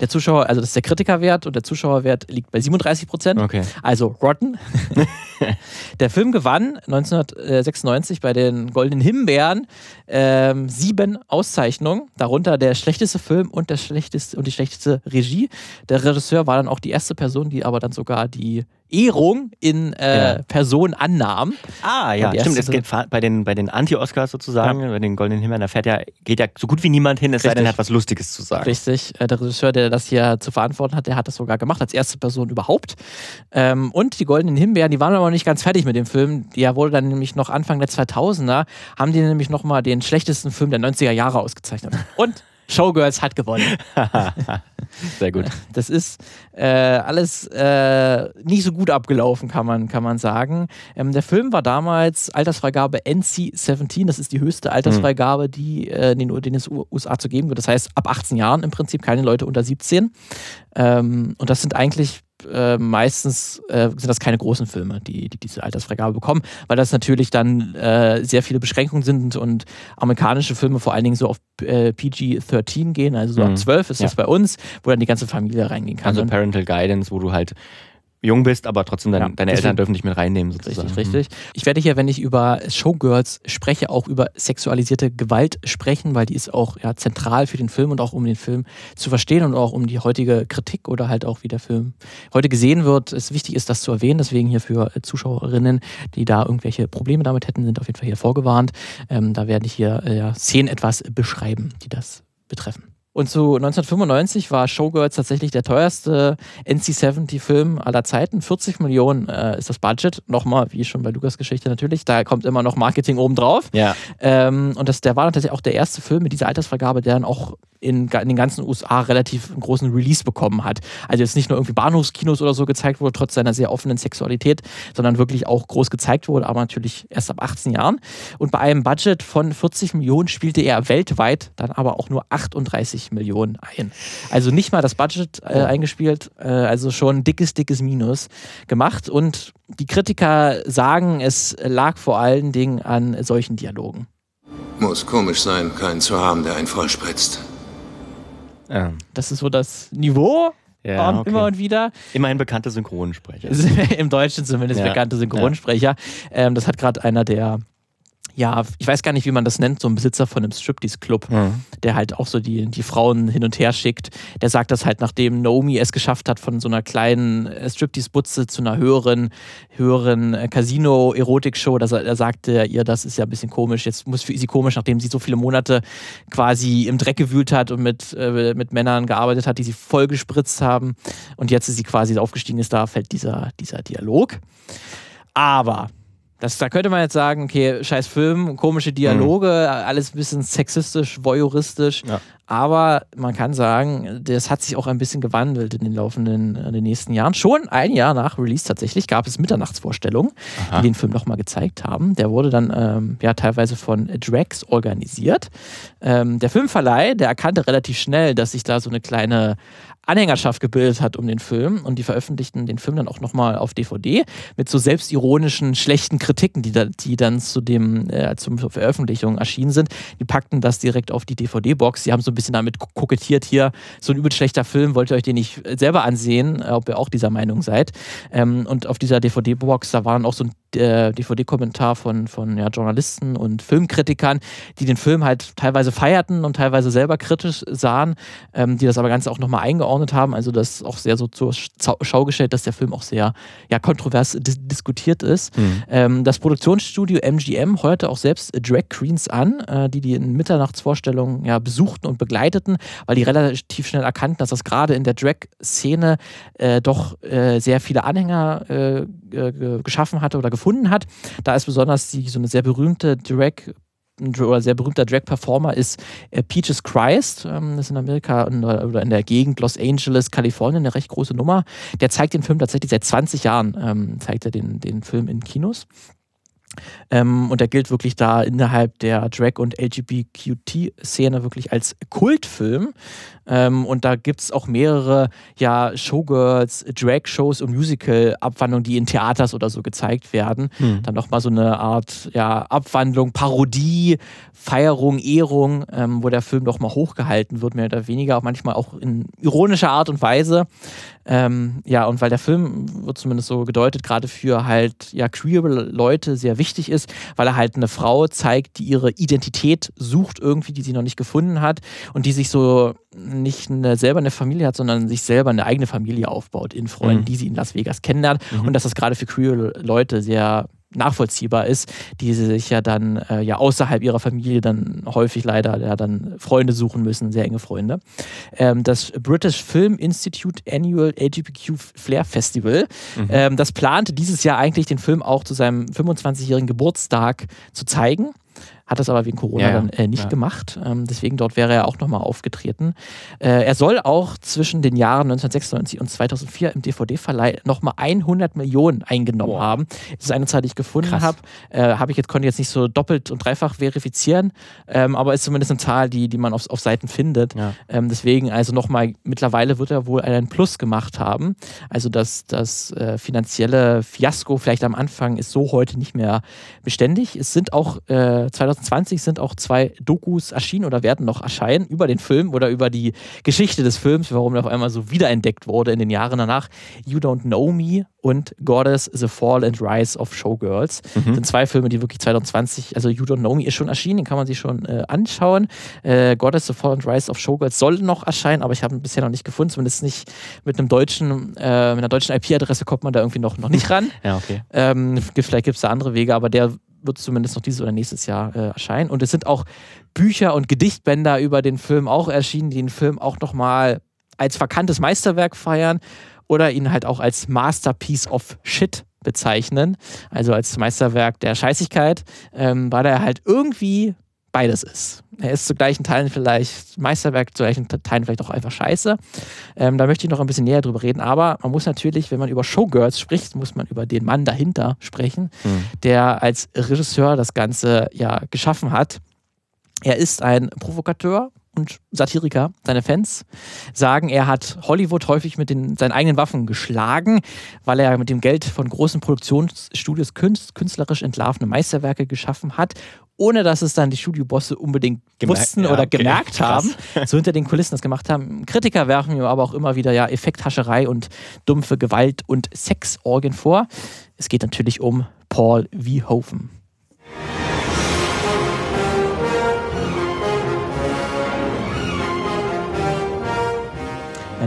Der Zuschauer, also das ist der Kritikerwert und der Zuschauerwert liegt bei 37 Prozent. Okay. Also Rotten. der Film gewann 1996 bei den Goldenen Himbeeren ähm, sieben Auszeichnungen, darunter der schlechteste Film und, der schlechteste, und die schlechteste Regie. Der Regisseur war dann auch die erste Person, die aber dann sogar die Ehrung in äh, Ja. Person annahm. Ah, ja, stimmt. Es geht bei den, bei den Anti-Oscars sozusagen, bei den Goldenen Himmeln, da fährt ja, geht ja so gut wie niemand hin, es sei denn, Richtig. er hat was Lustiges zu sagen. Richtig, äh, der Regisseur, der das hier zu verantworten hat, der hat das sogar gemacht, als erste Person überhaupt. Ähm, und die Goldenen Himbeeren, die waren aber noch nicht ganz fertig mit dem Film. Der wurde dann nämlich noch Anfang der 2000er, haben die nämlich nochmal den schlechtesten Film der 90er Jahre ausgezeichnet. Und Showgirls hat gewonnen. Sehr gut. Das ist äh, alles äh, nicht so gut abgelaufen, kann man, kann man sagen. Ähm, der Film war damals Altersfreigabe NC-17, das ist die höchste Altersfreigabe, die äh, in den, den es USA zu geben wird. Das heißt, ab 18 Jahren im Prinzip, keine Leute unter 17. Ähm, und das sind eigentlich äh, meistens äh, sind das keine großen Filme, die, die diese Altersfreigabe bekommen, weil das natürlich dann äh, sehr viele Beschränkungen sind und amerikanische Filme vor allen Dingen so auf äh, PG-13 gehen, also so Mhm. ab 12 ist Ja. das bei uns, wo dann die ganze Familie reingehen kann. Also Parental Guidance, wo du halt jung bist, aber trotzdem dein, Ja, deine deswegen- Eltern dürfen dich mit reinnehmen sozusagen. Richtig, richtig. Ich werde hier, wenn ich über Showgirls spreche, auch über sexualisierte Gewalt sprechen, weil die ist auch ja, zentral für den Film und auch um den Film zu verstehen und auch um die heutige Kritik oder halt auch wie der Film heute gesehen wird. Es wichtig ist, das zu erwähnen. Deswegen hier für äh, Zuschauerinnen, die da irgendwelche Probleme damit hätten, sind auf jeden Fall hier vorgewarnt. Ähm, da werde ich hier äh, Szenen etwas beschreiben, die das betreffen. Und zu 1995 war Showgirls tatsächlich der teuerste NC-70-Film aller Zeiten. 40 Millionen äh, ist das Budget. Nochmal, wie schon bei Lukas Geschichte natürlich, da kommt immer noch Marketing obendrauf. Ja, Ähm, und das, der war tatsächlich auch der erste Film mit dieser Altersvergabe, der dann auch in, in den ganzen USA relativ einen großen Release bekommen hat. Also jetzt nicht nur irgendwie Bahnhofskinos oder so gezeigt wurde, trotz seiner sehr offenen Sexualität, sondern wirklich auch groß gezeigt wurde, aber natürlich erst ab 18 Jahren. Und bei einem Budget von 40 Millionen spielte er weltweit dann aber auch nur 38 Millionen ein. Also nicht mal das Budget äh, eingespielt, äh, also schon dickes, dickes Minus gemacht. Und die Kritiker sagen, es lag vor allen Dingen an solchen Dialogen. Muss komisch sein, keinen zu haben, der einen vollspritzt. ähm, Das ist so das Niveau. Ja, und okay. Immer und wieder. immerhin bekannte Synchronsprecher. Im Deutschen zumindest Ja, bekannte Synchronsprecher. Ähm, das hat gerade einer der, ja, ich weiß gar nicht, wie man das nennt, so ein Besitzer von einem Striptease-Club, Mhm. der halt auch so die, die Frauen hin und her schickt. Der sagt das halt, nachdem Naomi es geschafft hat, von so einer kleinen äh, Striptease-Butze zu einer höheren, höheren äh, Casino-Erotik-Show, dass er, er sagte ihr, das ist ja ein bisschen komisch. Jetzt muss für sie komisch, nachdem sie so viele Monate quasi im Dreck gewühlt hat und mit, äh, mit Männern gearbeitet hat, die sie voll gespritzt haben. Und jetzt ist sie quasi aufgestiegen ist, da fällt dieser, dieser Dialog. Aber das, da könnte man jetzt sagen, okay, scheiß Film, komische Dialoge, alles ein bisschen sexistisch, voyeuristisch. Ja. Aber man kann sagen, das hat sich auch ein bisschen gewandelt in den laufenden, in den nächsten Jahren. Schon ein Jahr nach Release tatsächlich gab es Mitternachtsvorstellungen, Aha. die den Film nochmal gezeigt haben. Der wurde dann ähm, ja teilweise von Drax organisiert. Ähm, der Filmverleih, der erkannte relativ schnell, dass sich da so eine kleine Anhängerschaft gebildet hat um den Film und die veröffentlichten den Film dann auch nochmal auf DVD mit so selbstironischen, schlechten Kritiken, die, da, die dann zu dem, äh, zur Veröffentlichung erschienen sind. Die packten das direkt auf die DVD-Box. Die haben so ein bisschen damit ko- kokettiert hier, so ein übel schlechter Film, wollt ihr euch den nicht selber ansehen, äh, ob ihr auch dieser Meinung seid. Ähm, und auf dieser DVD-Box, da war dann auch so ein äh, DVD-Kommentar von, von ja, Journalisten und Filmkritikern, die den Film halt teilweise feierten und teilweise selber kritisch sahen, ähm, die das aber ganz auch nochmal eingeordnet haben. Also das auch sehr so zur Schau gestellt, dass der Film auch sehr ja, kontrovers dis diskutiert ist. Mhm. Ähm, das Produktionsstudio MGM heuerte auch selbst Drag Queens an, äh, die die in Mitternachtsvorstellungen ja, besuchten und begleiteten, weil die relativ schnell erkannten, dass das gerade in der Drag-Szene äh, doch äh, sehr viele Anhänger äh, geschaffen hatte oder gefunden hat. Da ist besonders die, so eine sehr berühmte Drag oder sehr berühmter Drag-Performer ist äh, Peaches Christ. Ähm, das ist in Amerika oder in der Gegend Los Angeles, Kalifornien eine recht große Nummer. Der zeigt den Film tatsächlich seit 20 Jahren, ähm, zeigt er den, den Film in Kinos. Ähm, und er gilt wirklich da innerhalb der Drag- und LGBTQ-Szene wirklich als Kultfilm. Ähm, und da gibt es auch mehrere ja, Showgirls, Drag-Shows und Musical-Abwandlungen, die in Theaters oder so gezeigt werden. Hm. Dann nochmal so eine Art ja, Abwandlung, Parodie, Feierung, Ehrung, ähm, wo der Film doch mal hochgehalten wird, mehr oder weniger, auch manchmal auch in ironischer Art und Weise. Ähm, ja, und weil der Film wird zumindest so gedeutet, gerade für halt ja queer Leute sehr wichtig ist, weil er halt eine Frau zeigt, die ihre Identität sucht irgendwie, die sie noch nicht gefunden hat und die sich so nicht eine, selber eine Familie hat, sondern sich selber eine eigene Familie aufbaut in Freunden, mhm. die sie in Las Vegas kennenlernt mhm. und dass das gerade für queer Leute sehr nachvollziehbar ist, die sich ja dann äh, ja außerhalb ihrer Familie dann häufig leider ja dann Freunde suchen müssen, sehr enge Freunde. Ähm, das British Film Institute Annual LGBTQ Flair Festival, mhm. ähm, das plante dieses Jahr eigentlich den Film auch zu seinem 25-jährigen Geburtstag zu zeigen hat das aber wegen Corona ja, ja. dann äh, nicht ja. gemacht. Ähm, deswegen dort wäre er auch nochmal aufgetreten. Äh, er soll auch zwischen den Jahren 1996 und 2004 im DVD-Verleih nochmal 100 Millionen eingenommen wow. haben. Das ist eine Zahl, die ich gefunden habe. Äh, habe ich jetzt konnte jetzt nicht so doppelt und dreifach verifizieren, ähm, aber ist zumindest eine Zahl, die, die man auf, auf Seiten findet. Ähm, deswegen also nochmal mittlerweile wird er wohl einen Plus gemacht haben. Also das, das äh, finanzielle Fiasko vielleicht am Anfang ist so heute nicht mehr beständig. Es sind auch 2000 äh, 2020 sind auch zwei Dokus erschienen oder werden noch erscheinen über den Film oder über die Geschichte des Films, warum er auf einmal so wiederentdeckt wurde in den Jahren danach. You Don't Know Me und Goddess, The Fall and Rise of Showgirls. Mhm. Das sind zwei Filme, die wirklich 2020, also You Don't Know Me ist schon erschienen, den kann man sich schon äh, anschauen. Äh, Goddess, The Fall and Rise of Showgirls soll noch erscheinen, aber ich habe ihn bisher noch nicht gefunden, zumindest nicht mit einem deutschen, äh, mit einer deutschen IP-Adresse kommt man da irgendwie noch, noch nicht ran. ja, okay. Ähm, vielleicht gibt es da andere Wege, aber der wird zumindest noch dieses oder nächstes Jahr äh, erscheinen. Und es sind auch Bücher und Gedichtbänder über den Film auch erschienen, die den Film auch nochmal als verkanntes Meisterwerk feiern oder ihn halt auch als Masterpiece of Shit bezeichnen. Also als Meisterwerk der Scheißigkeit, ähm, weil er halt irgendwie beides ist. Er ist zu gleichen Teilen vielleicht Meisterwerk, zu gleichen Teilen vielleicht auch einfach scheiße. Ähm, da möchte ich noch ein bisschen näher drüber reden. Aber man muss natürlich, wenn man über Showgirls spricht, muss man über den Mann dahinter sprechen, mhm. der als Regisseur das Ganze ja geschaffen hat. Er ist ein Provokateur, und Satiriker, seine Fans, sagen, er hat Hollywood häufig mit den, seinen eigenen Waffen geschlagen, weil er mit dem Geld von großen Produktionsstudios künstlerisch entlarvene Meisterwerke geschaffen hat ohne dass es dann die Studiobosse unbedingt Gemerk wussten ja, oder okay. gemerkt haben, so hinter den Kulissen das gemacht haben. Kritiker werfen ihm aber auch immer wieder ja Effekthascherei und dumpfe Gewalt und Sexorgien vor. Es geht natürlich um Paul Verhoeven.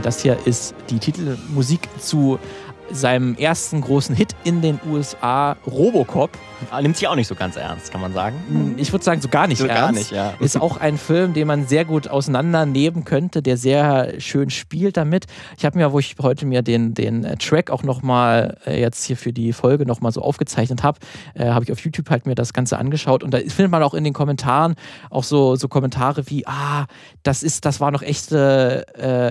Das hier ist die Titelmusik zu seinem ersten großen Hit in den USA, Robocop. Ah, nimmt sich auch nicht so ganz ernst, kann man sagen. Hm, ich würde sagen, so gar nicht so ernst. Gar nicht, ja. Ist auch ein Film, den man sehr gut auseinandernehmen könnte, der sehr schön spielt damit. Ich habe mir, wo ich heute mir den, den Track auch nochmal äh, jetzt hier für die Folge nochmal so aufgezeichnet habe, äh, habe ich auf YouTube halt mir das Ganze angeschaut und da findet man auch in den Kommentaren auch so, so Kommentare wie, ah, das ist, das war noch echte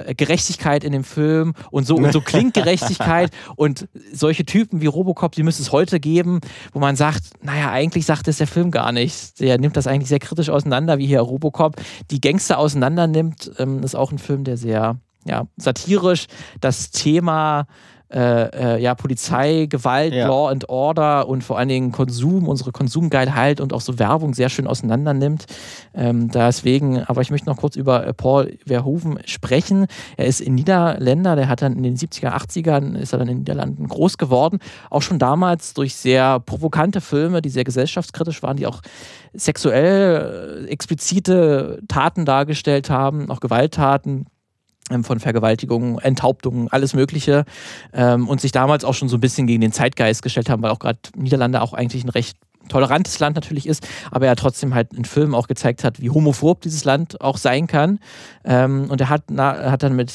äh, Gerechtigkeit in dem Film und so und so klingt Gerechtigkeit und solche Typen wie Robocop, die müsste es heute geben, wo man sagt, naja, eigentlich sagt es der Film gar nicht. Der nimmt das eigentlich sehr kritisch auseinander, wie hier Robocop die Gangster auseinander nimmt. Ähm, ist auch ein Film, der sehr ja, satirisch das Thema äh, äh, ja, Polizei, Gewalt, Ja. Law and Order und vor allen Dingen Konsum, unsere Konsumgeilheit und auch so Werbung sehr schön auseinander nimmt. Ähm, deswegen, aber ich möchte noch kurz über äh, Paul Verhoeven sprechen. Er ist in Niederländer, der hat dann in den 70er, 80ern, ist er dann in den Niederlanden groß geworden. Auch schon damals durch sehr provokante Filme, die sehr gesellschaftskritisch waren, die auch sexuell äh, explizite Taten dargestellt haben, auch Gewalttaten von Vergewaltigungen, Enthauptungen, alles Mögliche ähm, und sich damals auch schon so ein bisschen gegen den Zeitgeist gestellt haben, weil auch gerade Niederlande auch eigentlich ein recht tolerantes Land natürlich ist, aber er trotzdem halt in Filmen auch gezeigt hat, wie homophob dieses Land auch sein kann. Ähm, und er hat, na, hat dann mit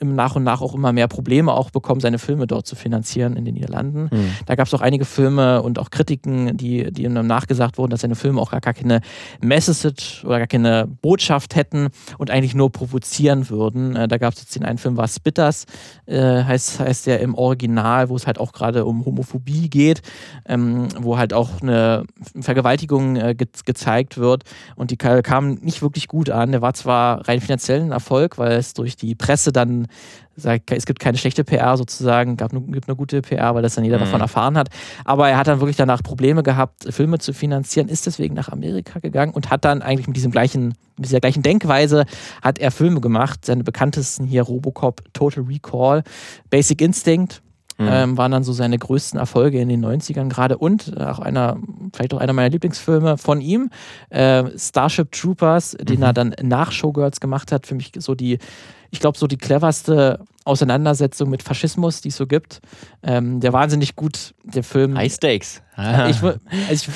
im nach und nach auch immer mehr Probleme auch bekommen, seine Filme dort zu finanzieren in den Niederlanden. Hm. Da gab es auch einige Filme und auch Kritiken, die, die ihm dann nachgesagt wurden, dass seine Filme auch gar, gar keine Message oder gar keine Botschaft hätten und eigentlich nur provozieren würden. Äh, da gab es jetzt den einen Film, war Spitters, äh, heißt, heißt der im Original, wo es halt auch gerade um Homophobie geht, ähm, wo halt auch eine Vergewaltigung äh, ge gezeigt wird und die ka- kam nicht wirklich gut an. Der war zwar rein finanziell ein Erfolg, weil es durch die Presse dann sagt, es gibt keine schlechte PR sozusagen, gab nur, gibt eine gute PR, weil das dann jeder Mhm. davon erfahren hat. Aber er hat dann wirklich danach Probleme gehabt, Filme zu finanzieren, ist deswegen nach Amerika gegangen und hat dann eigentlich mit diesem gleichen, mit dieser gleichen Denkweise hat er Filme gemacht. Seine bekanntesten hier Robocop, Total Recall, Basic Instinct. Mhm. Ähm, waren dann so seine größten Erfolge in den 90ern gerade und auch einer, vielleicht auch einer meiner Lieblingsfilme von ihm, äh, Starship Troopers, den Mhm. er dann nach Showgirls gemacht hat. Für mich so die, ich glaube, so die cleverste Auseinandersetzung mit Faschismus, die es so gibt. Ähm, der wahnsinnig gut, der Film. High Stakes. Ich, wür- also ich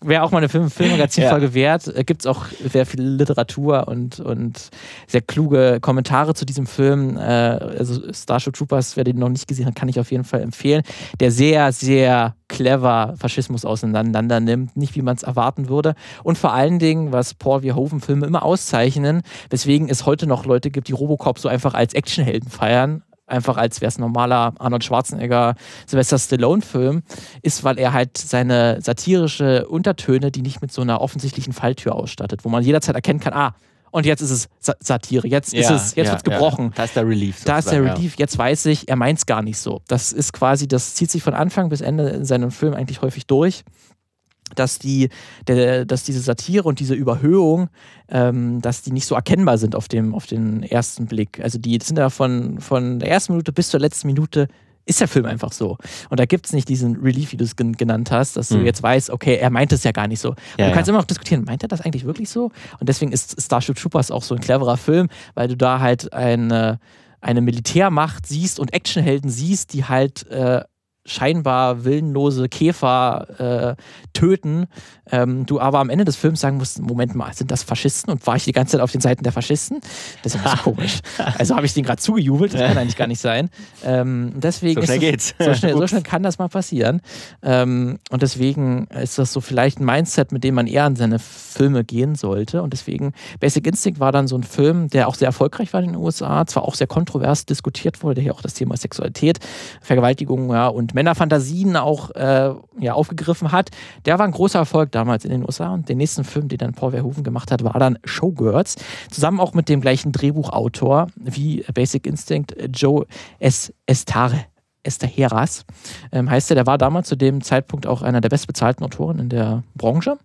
wäre auch mal eine Film Filmmagazin-Folge wert. Äh, Gibt es auch sehr viel Literatur und, und sehr kluge Kommentare zu diesem Film. Äh, also Starship Troopers, wer den noch nicht gesehen hat, kann ich auf jeden Fall empfehlen. Der sehr, sehr clever Faschismus auseinander nimmt, nicht wie man es erwarten würde. Und vor allen Dingen, was Paul Verhoeven-Filme immer auszeichnen, weswegen es heute noch Leute gibt, die Robocop so einfach als Actionhelden feiern. Einfach als wäre es ein normaler Arnold Schwarzenegger, Sylvester Stallone-Film, ist, weil er halt seine satirische Untertöne, die nicht mit so einer offensichtlichen Falltür ausstattet, wo man jederzeit erkennen kann, ah, und jetzt ist es Sa Satire, jetzt ist es, jetzt wird's gebrochen. Da ist der Relief. Da ist der Relief, jetzt weiß ich, er meint es gar nicht so. Das ist quasi, das zieht sich von Anfang bis Ende in seinem Film eigentlich häufig durch, dass, die, der, dass diese Satire und diese Überhöhung, ähm, dass die nicht so erkennbar sind auf, dem, auf den ersten Blick. Also die sind ja von, von der ersten Minute bis zur letzten Minute ist der Film einfach so. Und da gibt es nicht diesen Relief, wie du es gen genannt hast, dass du Mhm. jetzt weißt, okay, er meint es ja gar nicht so. Ja, du kannst ja. immer noch diskutieren, meint er das eigentlich wirklich so? Und deswegen ist Starship Troopers auch so ein cleverer Film, weil du da halt eine, eine Militärmacht siehst und Actionhelden siehst, die halt äh, scheinbar willenlose Käfer äh, töten. Ähm, du aber am Ende des Films sagen musst, Moment mal, sind das Faschisten? Und war ich die ganze Zeit auf den Seiten der Faschisten? Das ist ein bisschen komisch. Also habe ich den gerade zugejubelt, das kann eigentlich gar nicht sein. Ähm, deswegen So schnell es- geht's. So schnell, so schnell kann das mal passieren. Ähm, und deswegen ist das so vielleicht ein Mindset, mit dem man eher an seine Filme gehen sollte. Und deswegen, Basic Instinct war dann so ein Film, der auch sehr erfolgreich war in den USA, zwar auch sehr kontrovers diskutiert wurde, hier auch das Thema Sexualität, Vergewaltigung ja, und Männerfantasien auch äh, ja, aufgegriffen hat. Der war ein großer Erfolg damals in den USA. Und den nächsten Film, den dann Paul Verhoeven gemacht hat, war dann Showgirls. Zusammen auch mit dem gleichen Drehbuchautor wie Basic Instinct, Joe S. Estare. Estaheras ähm, heißt er, der war damals zu dem Zeitpunkt auch einer der bestbezahlten Autoren in der Branche.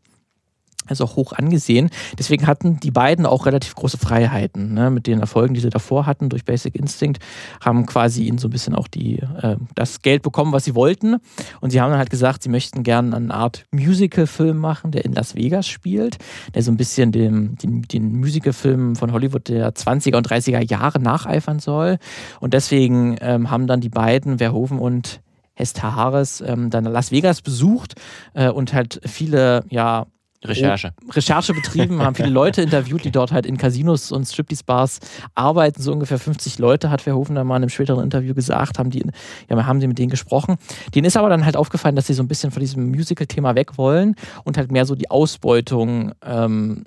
Also auch hoch angesehen. Deswegen hatten die beiden auch relativ große Freiheiten. Ne? Mit den Erfolgen, die sie davor hatten durch Basic Instinct, haben quasi ihnen so ein bisschen auch die, äh, das Geld bekommen, was sie wollten. Und sie haben dann halt gesagt, sie möchten gerne eine Art Musical-Film machen, der in Las Vegas spielt, der so ein bisschen dem, den, den Musical-Film von Hollywood der 20er und 30er Jahre nacheifern soll. Und deswegen ähm, haben dann die beiden, Verhoeven und Hester Harris, ähm, dann Las Vegas besucht äh, und halt viele, ja, Recherche. Recherche betrieben, haben viele Leute interviewt, die dort halt in Casinos und Striptease-Bars arbeiten. So ungefähr 50 Leute, hat Verhoeven dann mal in einem späteren Interview gesagt, haben die, ja, haben die mit denen gesprochen. Denen ist aber dann halt aufgefallen, dass sie so ein bisschen von diesem Musical-Thema weg wollen und halt mehr so die Ausbeutung ähm,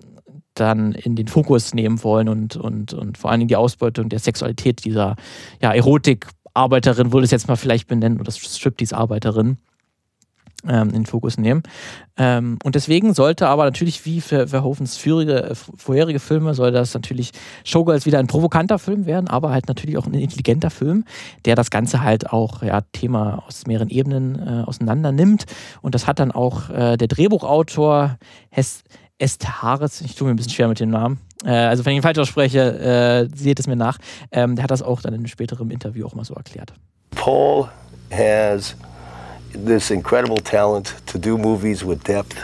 dann in den Fokus nehmen wollen und, und, und vor allen Dingen die Ausbeutung der Sexualität dieser ja, Erotik-Arbeiterin, würde ich es jetzt mal vielleicht benennen, oder Striptease-Arbeiterin. Ähm, in den Fokus nehmen. Ähm, und deswegen sollte aber natürlich, wie für Verhovens frühere, äh, vorherige Filme, soll das natürlich Showgirls wieder ein provokanter Film werden, aber halt natürlich auch ein intelligenter Film, der das Ganze halt auch ja, Thema aus mehreren Ebenen äh, auseinander nimmt. Und das hat dann auch äh, der Drehbuchautor Hes Estares, ich tue mir ein bisschen schwer mit dem Namen, äh, also wenn ich ihn falsch ausspreche, äh, seht es mir nach, ähm, der hat das auch dann in einem späteren Interview auch mal so erklärt. Paul has this incredible talent to do movies with depth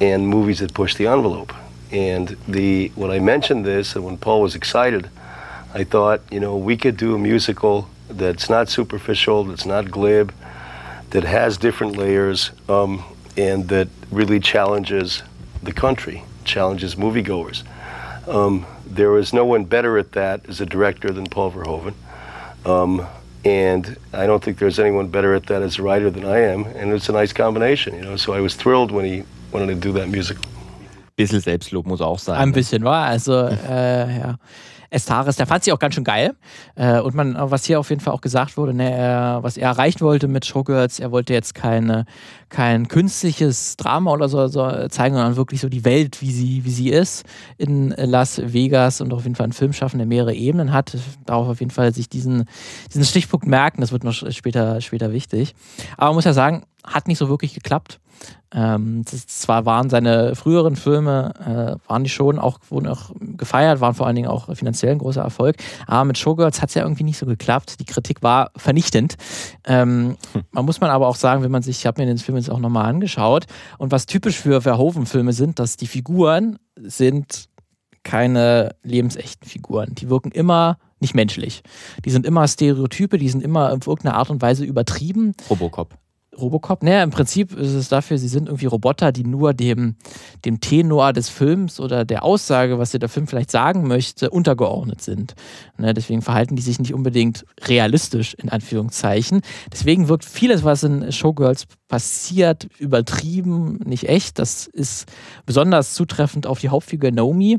and movies that push the envelope. And the when I mentioned this and when Paul was excited, I thought, you know, we could do a musical that's not superficial, that's not glib, that has different layers, um, and that really challenges the country, challenges moviegoers. Um, there is no one better at that as a director than Paul Verhoeven. Um, and I don't think there's anyone better at that as a writer than I am. And it's a nice combination, you know. So I was thrilled when he wanted to do that musical. Bisschen Selbstlob muss auch sein. Ein bisschen, war. Also, äh, ja. Estaris, der fand sie auch ganz schön geil. Äh, und man, was hier auf jeden Fall auch gesagt wurde, ne, er, was er erreichen wollte mit Showgirls, er wollte jetzt keine, kein künstliches Drama oder so, so, zeigen, sondern wirklich so die Welt, wie sie, wie sie ist in Las Vegas und auf jeden Fall einen Film schaffen, der mehrere Ebenen hat. Darauf auf jeden Fall sich diesen, diesen Stichpunkt merken, das wird noch später, später wichtig. Aber man muss ja sagen, hat nicht so wirklich geklappt. Ähm, das, zwar waren seine früheren Filme, äh, waren die schon auch, wurden auch gefeiert, waren vor allen Dingen auch finanziell ein großer Erfolg, aber mit Showgirls hat es ja irgendwie nicht so geklappt. Die Kritik war vernichtend. Ähm, hm. Man muss man aber auch sagen, wenn man sich, ich habe mir den Film jetzt auch nochmal angeschaut und was typisch für Verhoeven-Filme sind, dass die Figuren sind keine lebensechten Figuren. Die wirken immer nicht menschlich. Die sind immer Stereotype, die sind immer in irgendeiner Art und Weise übertrieben. Robocop. Robocop? Naja, im Prinzip ist es dafür, sie sind irgendwie Roboter, die nur dem, dem Tenor des Films oder der Aussage, was dir der Film vielleicht sagen möchte, untergeordnet sind. Ne, deswegen verhalten die sich nicht unbedingt realistisch, in Anführungszeichen. Deswegen wirkt vieles, was in Showgirls passiert, übertrieben, nicht echt. Das ist besonders zutreffend auf die Hauptfigur Naomi,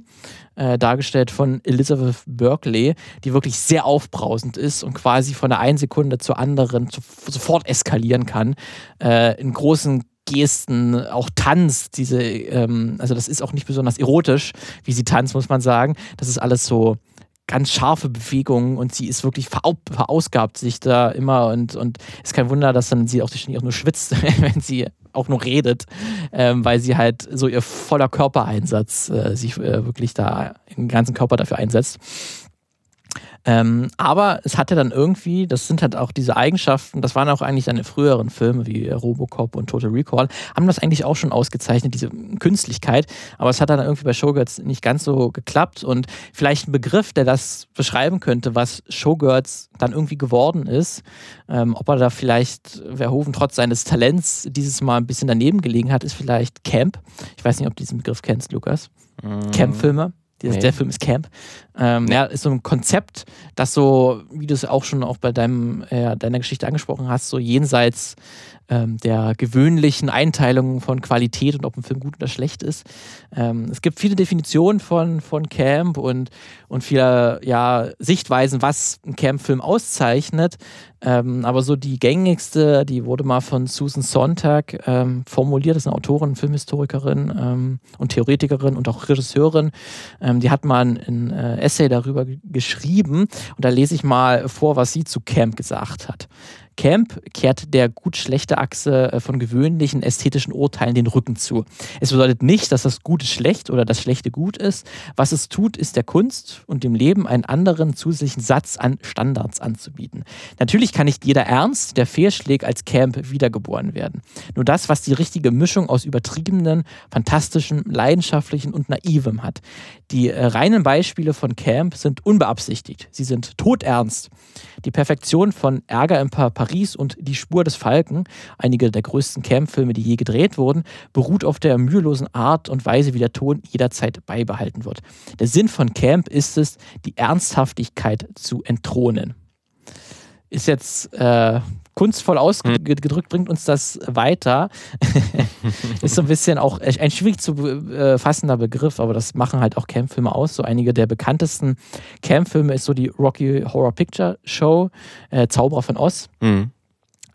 äh, dargestellt von Elizabeth Berkeley, die wirklich sehr aufbrausend ist und quasi von der einen Sekunde zur anderen zu, sofort eskalieren kann. Äh, in großen Gesten, auch Tanz, diese, ähm, also das ist auch nicht besonders erotisch, wie sie tanzt, muss man sagen. Das ist alles so ganz scharfe Bewegungen und sie ist wirklich verausgabt sich da immer und, und ist kein Wunder, dass dann sie auch, auch nur schwitzt, wenn sie auch nur redet, ähm, weil sie halt so ihr voller Körpereinsatz äh, sich äh, wirklich da den ganzen Körper dafür einsetzt. Ähm, aber es hatte dann irgendwie, das sind halt auch diese Eigenschaften, das waren auch eigentlich seine früheren Filme wie Robocop und Total Recall, haben das eigentlich auch schon ausgezeichnet, diese Künstlichkeit. Aber es hat dann irgendwie bei Showgirls nicht ganz so geklappt und vielleicht ein Begriff, der das beschreiben könnte, was Showgirls dann irgendwie geworden ist, ähm, ob er da vielleicht Verhoeven trotz seines Talents dieses Mal ein bisschen daneben gelegen hat, ist vielleicht Camp. Ich weiß nicht, ob du diesen Begriff kennst, Lukas. Mhm. Camp-Filme. Nee. Der Film ist Camp. Ähm, ja, ist so ein Konzept, das so, wie du es auch schon auch bei deinem, äh, deiner Geschichte angesprochen hast, so jenseits ähm, der gewöhnlichen Einteilung von Qualität und ob ein Film gut oder schlecht ist. Ähm, es gibt viele Definitionen von, von Camp und, und viele ja, Sichtweisen, was ein Camp-Film auszeichnet. Ähm, aber so die gängigste, die wurde mal von Susan Sontag ähm, formuliert, das ist eine Autorin, Filmhistorikerin ähm, und Theoretikerin und auch Regisseurin. Ähm, die hat mal ein, äh, Essay darüber geschrieben und da lese ich mal vor, was sie zu Camp gesagt hat. Camp kehrt der gut-schlechte Achse äh, von gewöhnlichen ästhetischen Urteilen den Rücken zu. Es bedeutet nicht, dass das Gute schlecht oder das Schlechte gut ist. Was es tut, ist der Kunst und dem Leben einen anderen zusätzlichen Satz an Standards anzubieten. Natürlich kann nicht jeder Ernst, der fehlschlägt, als Camp wiedergeboren werden. Nur das, was die richtige Mischung aus übertriebenen, fantastischen, leidenschaftlichen und naivem hat. Die äh, reinen Beispiele von Camp sind unbeabsichtigt. Sie sind todernst. Die Perfektion von Ärger im Paris und Die Spur des Falken, einige der größten Camp-Filme, die je gedreht wurden, beruht auf der mühelosen Art und Weise, wie der Ton jederzeit beibehalten wird. Der Sinn von Camp ist es, die Ernsthaftigkeit zu entthronen. Ist jetzt äh, kunstvoll ausgedrückt, bringt uns das weiter. ist so ein bisschen auch ein schwierig zu äh, fassender Begriff, aber das machen halt auch Campfilme aus. So einige der bekanntesten Campfilme ist so die Rocky Horror Picture Show, äh, Zauberer von Oz. Mhm.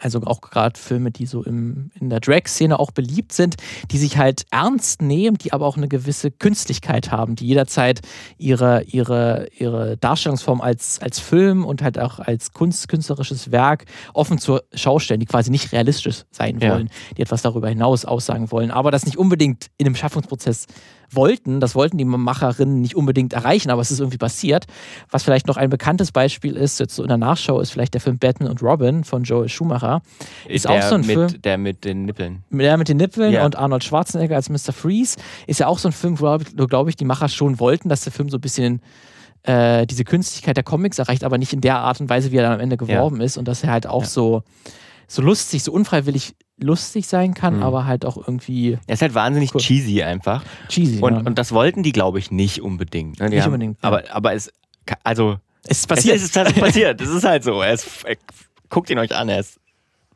Also auch gerade Filme, die so im, in der Drag-Szene auch beliebt sind, die sich halt ernst nehmen, die aber auch eine gewisse Künstlichkeit haben, die jederzeit ihre, ihre, ihre Darstellungsform als, als Film und halt auch als Kunst, künstlerisches Werk offen zur Schau stellen, die quasi nicht realistisch sein Ja. wollen, die etwas darüber hinaus aussagen wollen, aber das nicht unbedingt in dem Schaffungsprozess wollten. Das wollten die Macherinnen nicht unbedingt erreichen, aber es ist irgendwie passiert. Was vielleicht noch ein bekanntes Beispiel ist, jetzt so in der Nachschau, ist vielleicht der Film Batman und Robin von Joel Schumacher. Ist der auch so ein mit, Film. Der mit den Nippeln. Der mit den Nippeln Ja. und Arnold Schwarzenegger als Mr. Freeze ist ja auch so ein Film, wo, glaube ich, die Macher schon wollten, dass der Film so ein bisschen äh, diese Künstlichkeit der Comics erreicht, aber nicht in der Art und Weise, wie er dann am Ende geworben ist und dass er halt auch Ja. so, so lustig, so unfreiwillig lustig sein kann, Mhm. aber halt auch irgendwie Er ist halt wahnsinnig Cool. cheesy einfach. cheesy. Und, ja. und das wollten die, glaube ich, nicht unbedingt. ne? Nicht haben, unbedingt, ja. Aber, aber es, also, es ist passiert. es ist tatsächlich passiert. Es ist halt so. Ist, er, guckt ihn euch an, er ist,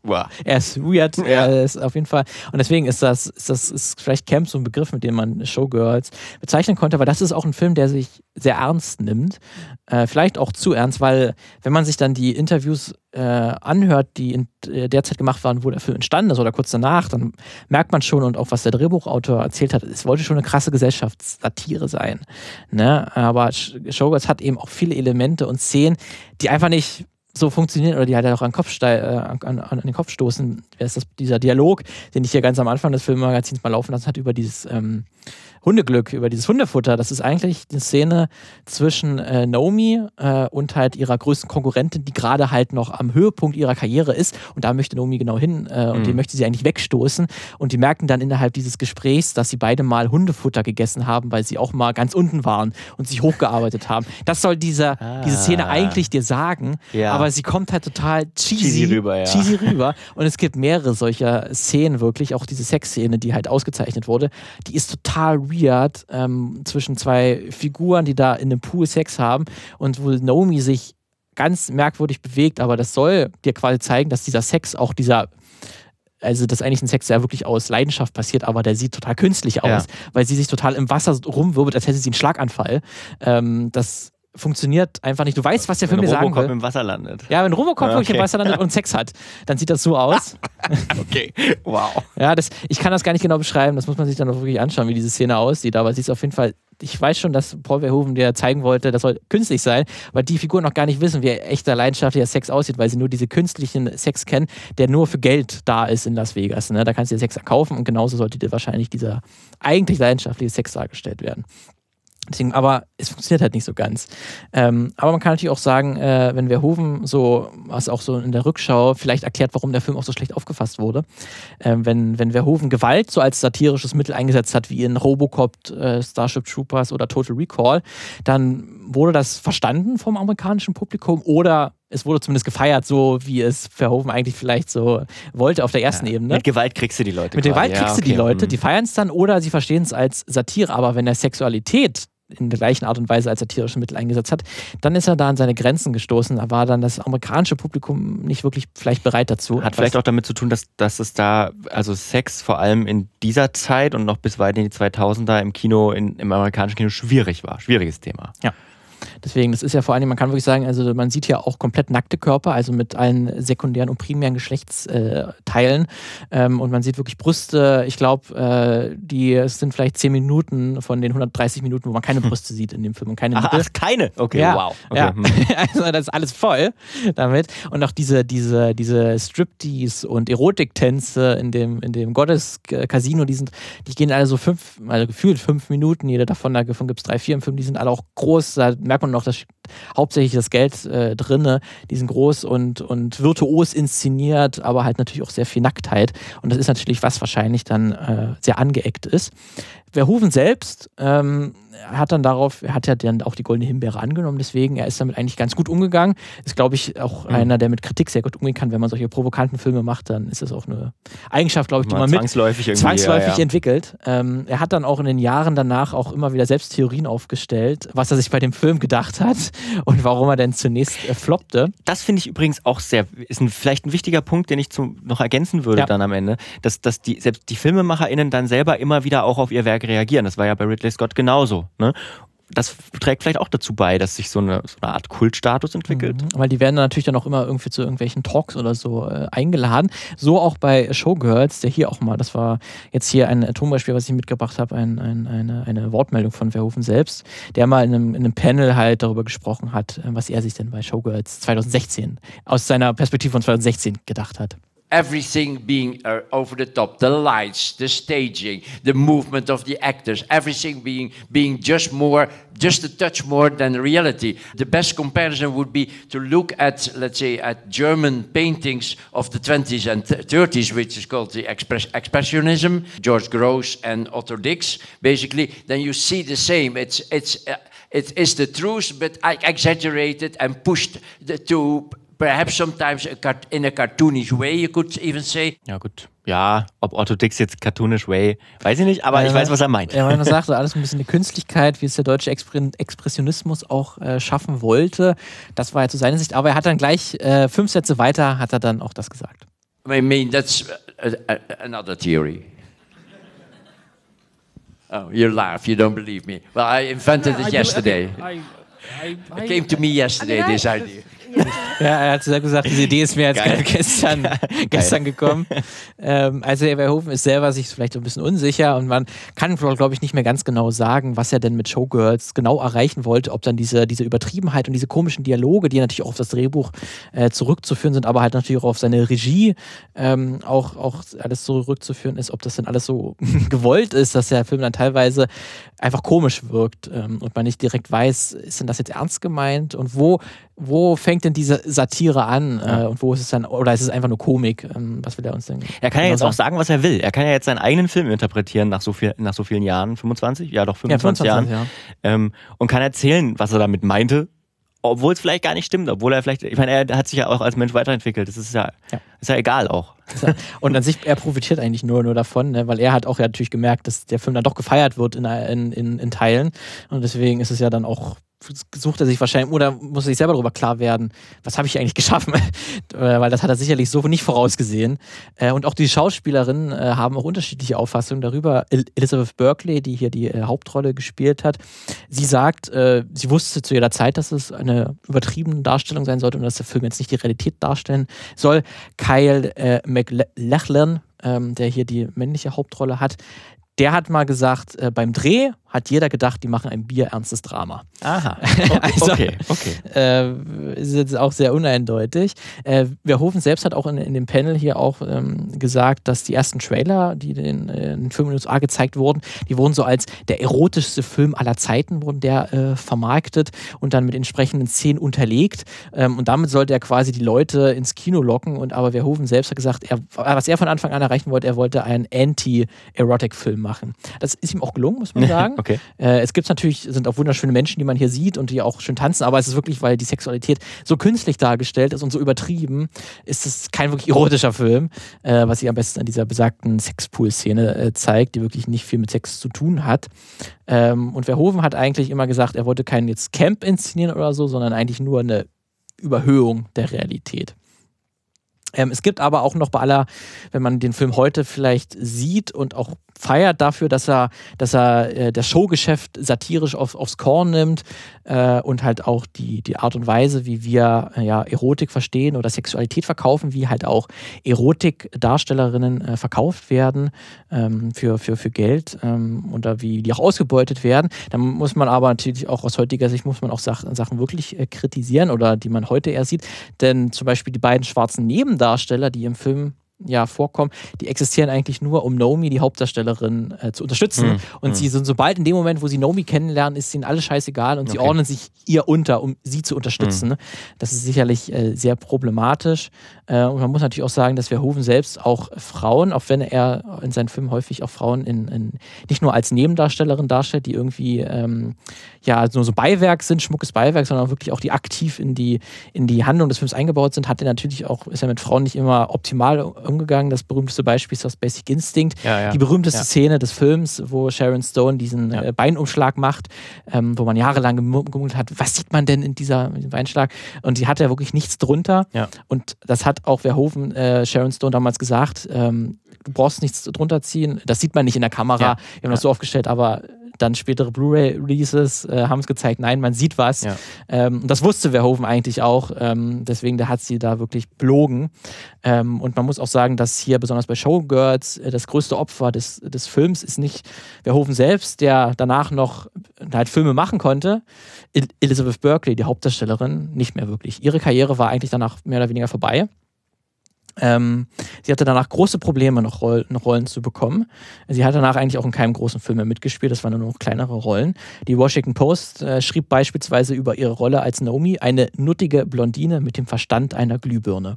wow. Er ist weird, er ist auf jeden Fall. Und deswegen ist das, ist das ist vielleicht Camp so ein Begriff, mit dem man Showgirls bezeichnen konnte, weil das ist auch ein Film, der sich sehr ernst nimmt. Äh, vielleicht auch zu ernst, weil wenn man sich dann die Interviews äh, anhört, die in äh, der Zeit gemacht waren, wo der Film entstanden ist oder kurz danach, dann merkt man schon und auch was der Drehbuchautor erzählt hat, es wollte schon eine krasse Gesellschaftssatire sein. Ne? Aber Sh- Showgirls hat eben auch viele Elemente und Szenen, die einfach nicht so funktionieren oder die halt auch an den Kopf, stei- äh, an, an, den Kopf stoßen. Ist das, dieser Dialog, den ich hier ganz am Anfang des Filmmagazins mal laufen lassen hat, über dieses ähm, Hundeglück, über dieses Hundefutter. Das ist eigentlich die Szene zwischen äh, Naomi äh, und halt ihrer größten Konkurrentin, die gerade halt noch am Höhepunkt ihrer Karriere ist. Und da möchte Naomi genau hin äh, und Mhm. die möchte sie eigentlich wegstoßen. Und die merken dann innerhalb dieses Gesprächs, dass sie beide mal Hundefutter gegessen haben, weil sie auch mal ganz unten waren und sich hochgearbeitet haben. Das soll dieser, diese Szene Ah. eigentlich dir sagen, Ja. aber sie kommt halt total cheesy, Cheesy rüber, ja. cheesy rüber. Und es gibt mehrere solcher Szenen wirklich, auch diese Sexszene, die halt ausgezeichnet wurde, die ist total weird ähm, zwischen zwei Figuren, die da in einem Pool Sex haben und wo Naomi sich ganz merkwürdig bewegt, aber das soll dir quasi zeigen, dass dieser Sex auch dieser also das ist eigentlich ein Sex, der wirklich aus Leidenschaft passiert, aber der sieht total künstlich aus, Ja. weil sie sich total im Wasser rumwirbelt, als hätte sie einen Schlaganfall. Ähm, das funktioniert einfach nicht. Du weißt, was der Film Wenn dir sagen Robocop will. im Wasser landet. Ja, wenn Robocop wirklich im Okay. Wasser landet und Sex hat, dann sieht das so aus. Okay. Wow. Ja, das, ich kann das gar nicht genau beschreiben. Das muss man sich dann auch wirklich anschauen, wie diese Szene aussieht. Aber sie ist auf jeden Fall. Ich weiß schon, dass Paul Verhoeven dir zeigen wollte, das soll künstlich sein, weil die Figuren noch gar nicht wissen, wie echter leidenschaftlicher Sex aussieht, weil sie nur diese künstlichen Sex kennen, der nur für Geld da ist in Las Vegas. Ne? Da kannst du dir Sex kaufen und genauso sollte dir wahrscheinlich dieser eigentlich leidenschaftliche Sex dargestellt werden. Deswegen, aber es funktioniert halt nicht so ganz. Ähm, aber man kann natürlich auch sagen, äh, wenn Verhoeven so, was auch so in der Rückschau vielleicht erklärt, warum der Film auch so schlecht aufgefasst wurde, ähm, wenn, wenn Verhoeven Gewalt so als satirisches Mittel eingesetzt hat, wie in Robocop, äh, Starship Troopers oder Total Recall, dann wurde das verstanden vom amerikanischen Publikum oder es wurde zumindest gefeiert, so wie es Verhoeven eigentlich vielleicht so wollte auf der ersten Ebene. Mit Gewalt kriegst du die Leute. Mit. Gewalt kriegst ja, du die okay. Leute, Mhm. die feiern es dann oder sie verstehen es als Satire, aber wenn er Sexualität in der gleichen Art und Weise als satirische Mittel eingesetzt hat, dann ist er da an seine Grenzen gestoßen. Da war dann das amerikanische Publikum nicht wirklich vielleicht bereit dazu. Hat vielleicht auch damit zu tun, dass, dass es da, also Sex vor allem in dieser Zeit und noch bis weit in die 2000er im Kino, in, im amerikanischen Kino schwierig war. Schwieriges Thema. Deswegen, das ist ja vor allem, man kann wirklich sagen, also man sieht ja auch komplett nackte Körper, also mit allen sekundären und primären Geschlechtsteilen. Ähm, und man sieht wirklich Brüste. Ich glaube, äh, die es sind vielleicht 10 Minuten von den 130 Minuten, wo man keine Brüste sieht in dem Film und keine Ach, ach keine? Okay, ja, wow. Okay. Ja. hm. Also das ist alles voll damit. Und auch diese, diese, diese Striptease und Erotiktänze in dem, in dem Gottes-Casino, die sind, die gehen alle so fünf, also gefühlt fünf Minuten, jeder davon, davon gibt es drei, vier im Film, die sind alle auch groß, da merkt man noch, dass hauptsächlich das Geld äh, drinne, die sind groß und, und virtuos inszeniert, aber halt natürlich auch sehr viel Nacktheit. Und das ist natürlich was wahrscheinlich dann äh, sehr angeeckt ist. Verhoeven selbst ähm, hat dann darauf, er hat ja dann auch die Goldene Himbeere angenommen, deswegen, er ist damit eigentlich ganz gut umgegangen. Ist, glaube ich, auch Mhm. einer, der mit Kritik sehr gut umgehen kann. Wenn man solche provokanten Filme macht, dann ist das auch eine Eigenschaft, glaube ich, die man mit zwangsläufig zwangsläufig ja, ja. entwickelt. Ähm, er hat dann auch in den Jahren danach auch immer wieder selbst Theorien aufgestellt, was er sich bei dem Film gedacht hat und warum er denn zunächst äh, floppte. Das finde ich übrigens auch sehr, ist ein, vielleicht ein wichtiger Punkt, den ich zum, noch ergänzen würde Ja. dann am Ende, dass, dass die, selbst die FilmemacherInnen dann selber immer wieder auch auf ihr Werk reagieren. Das war ja bei Ridley Scott genauso. Ne? das trägt vielleicht auch dazu bei, dass sich so eine, so eine Art Kultstatus entwickelt. Mhm, weil die werden dann natürlich dann auch immer irgendwie zu irgendwelchen Talks oder so äh, eingeladen. So auch bei Showgirls, der hier auch mal, das war jetzt hier ein Tonbeispiel, was ich mitgebracht habe, ein, ein, eine, eine Wortmeldung von Verhoeven selbst, der mal in einem, in einem Panel halt darüber gesprochen hat, äh, was er sich denn bei Showgirls 2016 aus seiner Perspektive von 2016 gedacht hat. Everything being uh, over the top. The lights the staging the movement of the actors everything being being just more just a touch more than reality. The best comparison would be to look at let's say at german paintings of the 20s and 30s which is called the express, expressionism george grosz and otto dix. Basically then you see the same. It's it's uh, it is the truth but exaggerated and pushed to perhaps sometimes a in a cartoonish way, you could even say. Ja, gut. Ja, ob Otto Dix jetzt cartoonish way, weiß ich nicht, aber ja, ich weiß, was er meint. Ja, man sagt, so alles ein bisschen eine Künstlichkeit, wie es der deutsche Expressionismus auch äh, schaffen wollte. Das war ja zu seiner Sicht, aber er hat dann gleich äh, fünf Sätze weiter, hat er dann auch das gesagt. I mean, that's a, a, another theory. Oh, you laugh, you don't believe me. Well, I invented it yesterday. I, I, I, it came to me yesterday, this idea. Ja, er hat gesagt, diese Idee ist mir jetzt gestern, gestern gekommen. Ähm, also Herr Verhoeven ist selber sich vielleicht ein bisschen unsicher und man kann, glaube ich, nicht mehr ganz genau sagen, was er denn mit Showgirls genau erreichen wollte, ob dann diese, diese Übertriebenheit und diese komischen Dialoge, die natürlich auch auf das Drehbuch äh, zurückzuführen sind, aber halt natürlich auch auf seine Regie ähm, auch, auch alles zurückzuführen ist, ob das dann alles so gewollt ist, dass der Film dann teilweise einfach komisch wirkt ähm, und man nicht direkt weiß, ist denn das jetzt ernst gemeint und wo, wo fängt denn diese Satire an ja. äh, und wo ist es dann, oder ist es einfach nur Komik? Ähm, was will er uns denn? Er kann ja jetzt sagen? auch sagen, was er will. Er kann ja jetzt seinen eigenen Film interpretieren nach so, viel, nach so vielen Jahren, 25? Ja, doch 25, ja, 25 Jahren. Ja. Ähm, und kann erzählen, was er damit meinte obwohl es vielleicht gar nicht stimmt, obwohl er vielleicht, ich meine, er hat sich ja auch als Mensch weiterentwickelt. Das ist ja, ja. Ist ja egal auch. Und an sich, er profitiert eigentlich nur, nur davon, ne? weil er hat auch ja natürlich gemerkt, dass der Film dann doch gefeiert wird in, in, in, in Teilen. Und deswegen ist es ja dann auch sucht er sich wahrscheinlich oder muss er sich selber darüber klar werden, was habe ich eigentlich geschaffen, äh, weil das hat er sicherlich so nicht vorausgesehen. Äh, und auch die Schauspielerinnen äh, haben auch unterschiedliche Auffassungen darüber. Elizabeth Berkeley, die hier die Hauptrolle gespielt hat, sie sagt, sie wusste zu ihrer Zeit, dass es eine übertriebene Darstellung sein sollte und dass der Film jetzt nicht die Realität darstellen soll. Kyle McLachlan, ähm, der hier die männliche Hauptrolle hat, der hat mal gesagt, äh, beim Dreh hat jeder gedacht, die machen ein bierernstes Drama. Aha. also, okay, okay. Äh, ist jetzt auch sehr uneindeutig. Äh, Verhoeven selbst hat auch in, in dem Panel hier auch ähm, gesagt, dass die ersten Trailer, die den, äh, in Film USA gezeigt wurden, die wurden so als der erotischste Film aller Zeiten, wurden der äh, vermarktet und dann mit entsprechenden Szenen unterlegt. Ähm, und damit sollte er quasi die Leute ins Kino locken. Und aber Verhoeven selbst hat gesagt, er, was er von Anfang an erreichen wollte, er wollte einen Anti-Erotic-Film machen. Das ist ihm auch gelungen, muss man sagen. Okay. Äh, es gibt natürlich, sind auch wunderschöne Menschen, die man hier sieht und die auch schön tanzen, aber es ist wirklich, weil die Sexualität so künstlich dargestellt ist und so übertrieben, ist es kein wirklich erotischer Film, äh, was sich am besten an dieser besagten Sexpool-Szene äh, zeigt, die wirklich nicht viel mit Sex zu tun hat. Ähm, und Verhoeven hat eigentlich immer gesagt, er wollte keinen jetzt Camp inszenieren oder so, sondern eigentlich nur eine Überhöhung der Realität. Ähm, es gibt aber auch noch bei aller, wenn man den Film heute vielleicht sieht und auch feiert dafür, dass er, dass er äh, das Showgeschäft satirisch auf, aufs Korn nimmt äh, und halt auch die, die Art und Weise, wie wir äh, ja, Erotik verstehen oder Sexualität verkaufen, wie halt auch Erotikdarstellerinnen äh, verkauft werden ähm, für, für, für Geld ähm, oder wie die auch ausgebeutet werden. Dann muss man aber natürlich auch aus heutiger Sicht muss man auch Sachen, Sachen wirklich äh, kritisieren oder die man heute eher sieht. Denn zum Beispiel die beiden schwarzen Nebendarsteller, die im Film ja vorkommen, die existieren eigentlich nur, um Nomi, die Hauptdarstellerin, äh, zu unterstützen. Mhm. Und mhm. sie sind sobald in dem Moment, wo sie Nomi kennenlernen, ist ihnen alles scheißegal und okay. sie ordnen sich ihr unter, um sie zu unterstützen. Mhm. Das ist sicherlich äh, sehr problematisch. Äh, und man muss natürlich auch sagen, dass Verhoeven selbst auch Frauen, auch wenn er in seinen Filmen häufig auch Frauen in, in nicht nur als Nebendarstellerin darstellt, die irgendwie ähm, ja nur so Beiwerk sind, schmuckes Beiwerk, sondern wirklich auch die aktiv in die, in die Handlung des Films eingebaut sind, hat er natürlich auch, ist er mit Frauen nicht immer optimal umgegangen. Das berühmteste Beispiel ist das Basic Instinct. Ja, ja. Die berühmteste ja. Szene des Films, wo Sharon Stone diesen äh, Beinumschlag macht, ähm, wo man jahrelang gemunkelt hat, was sieht man denn in dieser in Beinschlag? Und sie hat ja wirklich nichts drunter. Und das hat auch Verhoeven äh, Sharon Stone damals gesagt, ähm, du brauchst nichts drunter ziehen. Das sieht man nicht in der Kamera. Wir haben das so aufgestellt, aber dann spätere Blu-ray-Releases äh, haben es gezeigt, nein, man sieht was. Ja. Ähm, und das wusste Verhoeven eigentlich auch. Ähm, deswegen, der hat sie da wirklich belogen. Ähm, und man muss auch sagen, dass hier besonders bei Showgirls äh, das größte Opfer des, des Films ist nicht Verhoeven selbst, der danach noch halt Filme machen konnte. El Elizabeth Berkley, die Hauptdarstellerin, nicht mehr wirklich. Ihre Karriere war eigentlich danach mehr oder weniger vorbei. Ähm, sie hatte danach große Probleme, noch, Roll noch, Rollen zu bekommen. Sie hat danach eigentlich auch in keinem großen Film mehr mitgespielt, das waren nur noch kleinere Rollen. Die Washington Post äh, schrieb beispielsweise über ihre Rolle als Naomi eine nuttige Blondine mit dem Verstand einer Glühbirne.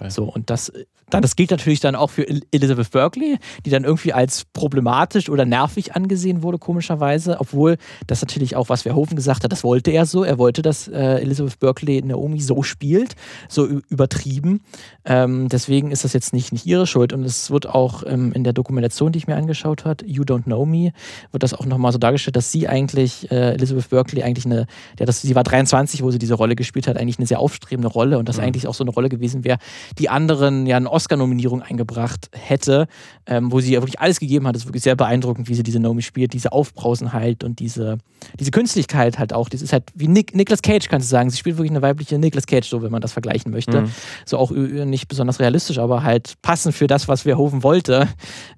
Ja, so, und das, dann, das gilt natürlich dann auch für Elizabeth Berkley, die dann irgendwie als problematisch oder nervig angesehen wurde, komischerweise, obwohl das natürlich auch, was Verhoeven gesagt hat, das wollte er so. Er wollte, dass äh, Elizabeth Berkley Naomi so spielt, so übertrieben. Ähm, deswegen ist das jetzt nicht, nicht ihre Schuld. Und es wird auch ähm, in der Dokumentation, die ich mir angeschaut habe, You Don't Know Me, wird das auch nochmal so dargestellt, dass sie eigentlich, äh, Elizabeth Berkley, eigentlich eine, ja, das, sie war 23, wo sie diese Rolle gespielt hat, eigentlich eine sehr aufstrebende Rolle und das mhm. eigentlich auch so eine Rolle gewesen wäre, die anderen ja eine Oscar-Nominierung eingebracht hätte, ähm, wo sie ja wirklich alles gegeben hat. Das ist wirklich sehr beeindruckend, wie sie diese Naomi spielt, diese Aufbrausenheit und diese, diese Künstlichkeit halt auch. Das ist halt wie Nick, Nicolas Cage, kannst du sagen. Sie spielt wirklich eine weibliche Nicolas Cage, so wenn man das vergleichen möchte. Mhm. So auch nicht besonders realistisch, aber halt passend für das, was Verhoeven wollte.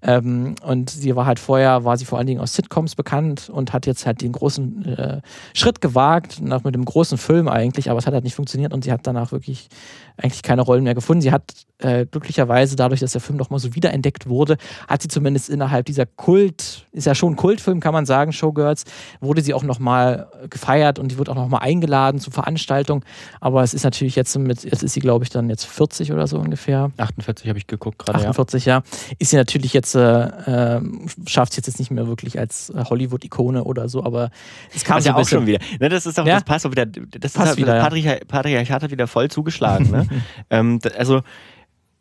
Ähm, und sie war halt vorher, war sie vor allen Dingen aus Sitcoms bekannt und hat jetzt halt den großen äh, Schritt gewagt, nach mit dem großen Film eigentlich, aber es hat halt nicht funktioniert und sie hat danach wirklich eigentlich keine Rollen mehr gefunden. Sie hat äh, glücklicherweise, dadurch, dass der Film nochmal so wiederentdeckt wurde, hat sie zumindest innerhalb dieser Kult, ist ja schon ein Kultfilm, kann man sagen, Showgirls, wurde sie auch nochmal gefeiert und die wird auch nochmal eingeladen zu Veranstaltungen. Aber es ist natürlich jetzt mit, jetzt ist sie, glaube ich, dann jetzt 40 oder so ungefähr. 48 habe ich geguckt gerade. 48, ja. ja. Ist sie natürlich jetzt, äh, äh, schafft es jetzt nicht mehr wirklich als Hollywood-Ikone oder so, aber es kam so ja auch schon wieder. Ne, das ist auch, ja? das passt auch wieder, das passt ist wieder, das Patriarchat, Patriarchat hat wieder voll zugeschlagen. Ne? ähm, also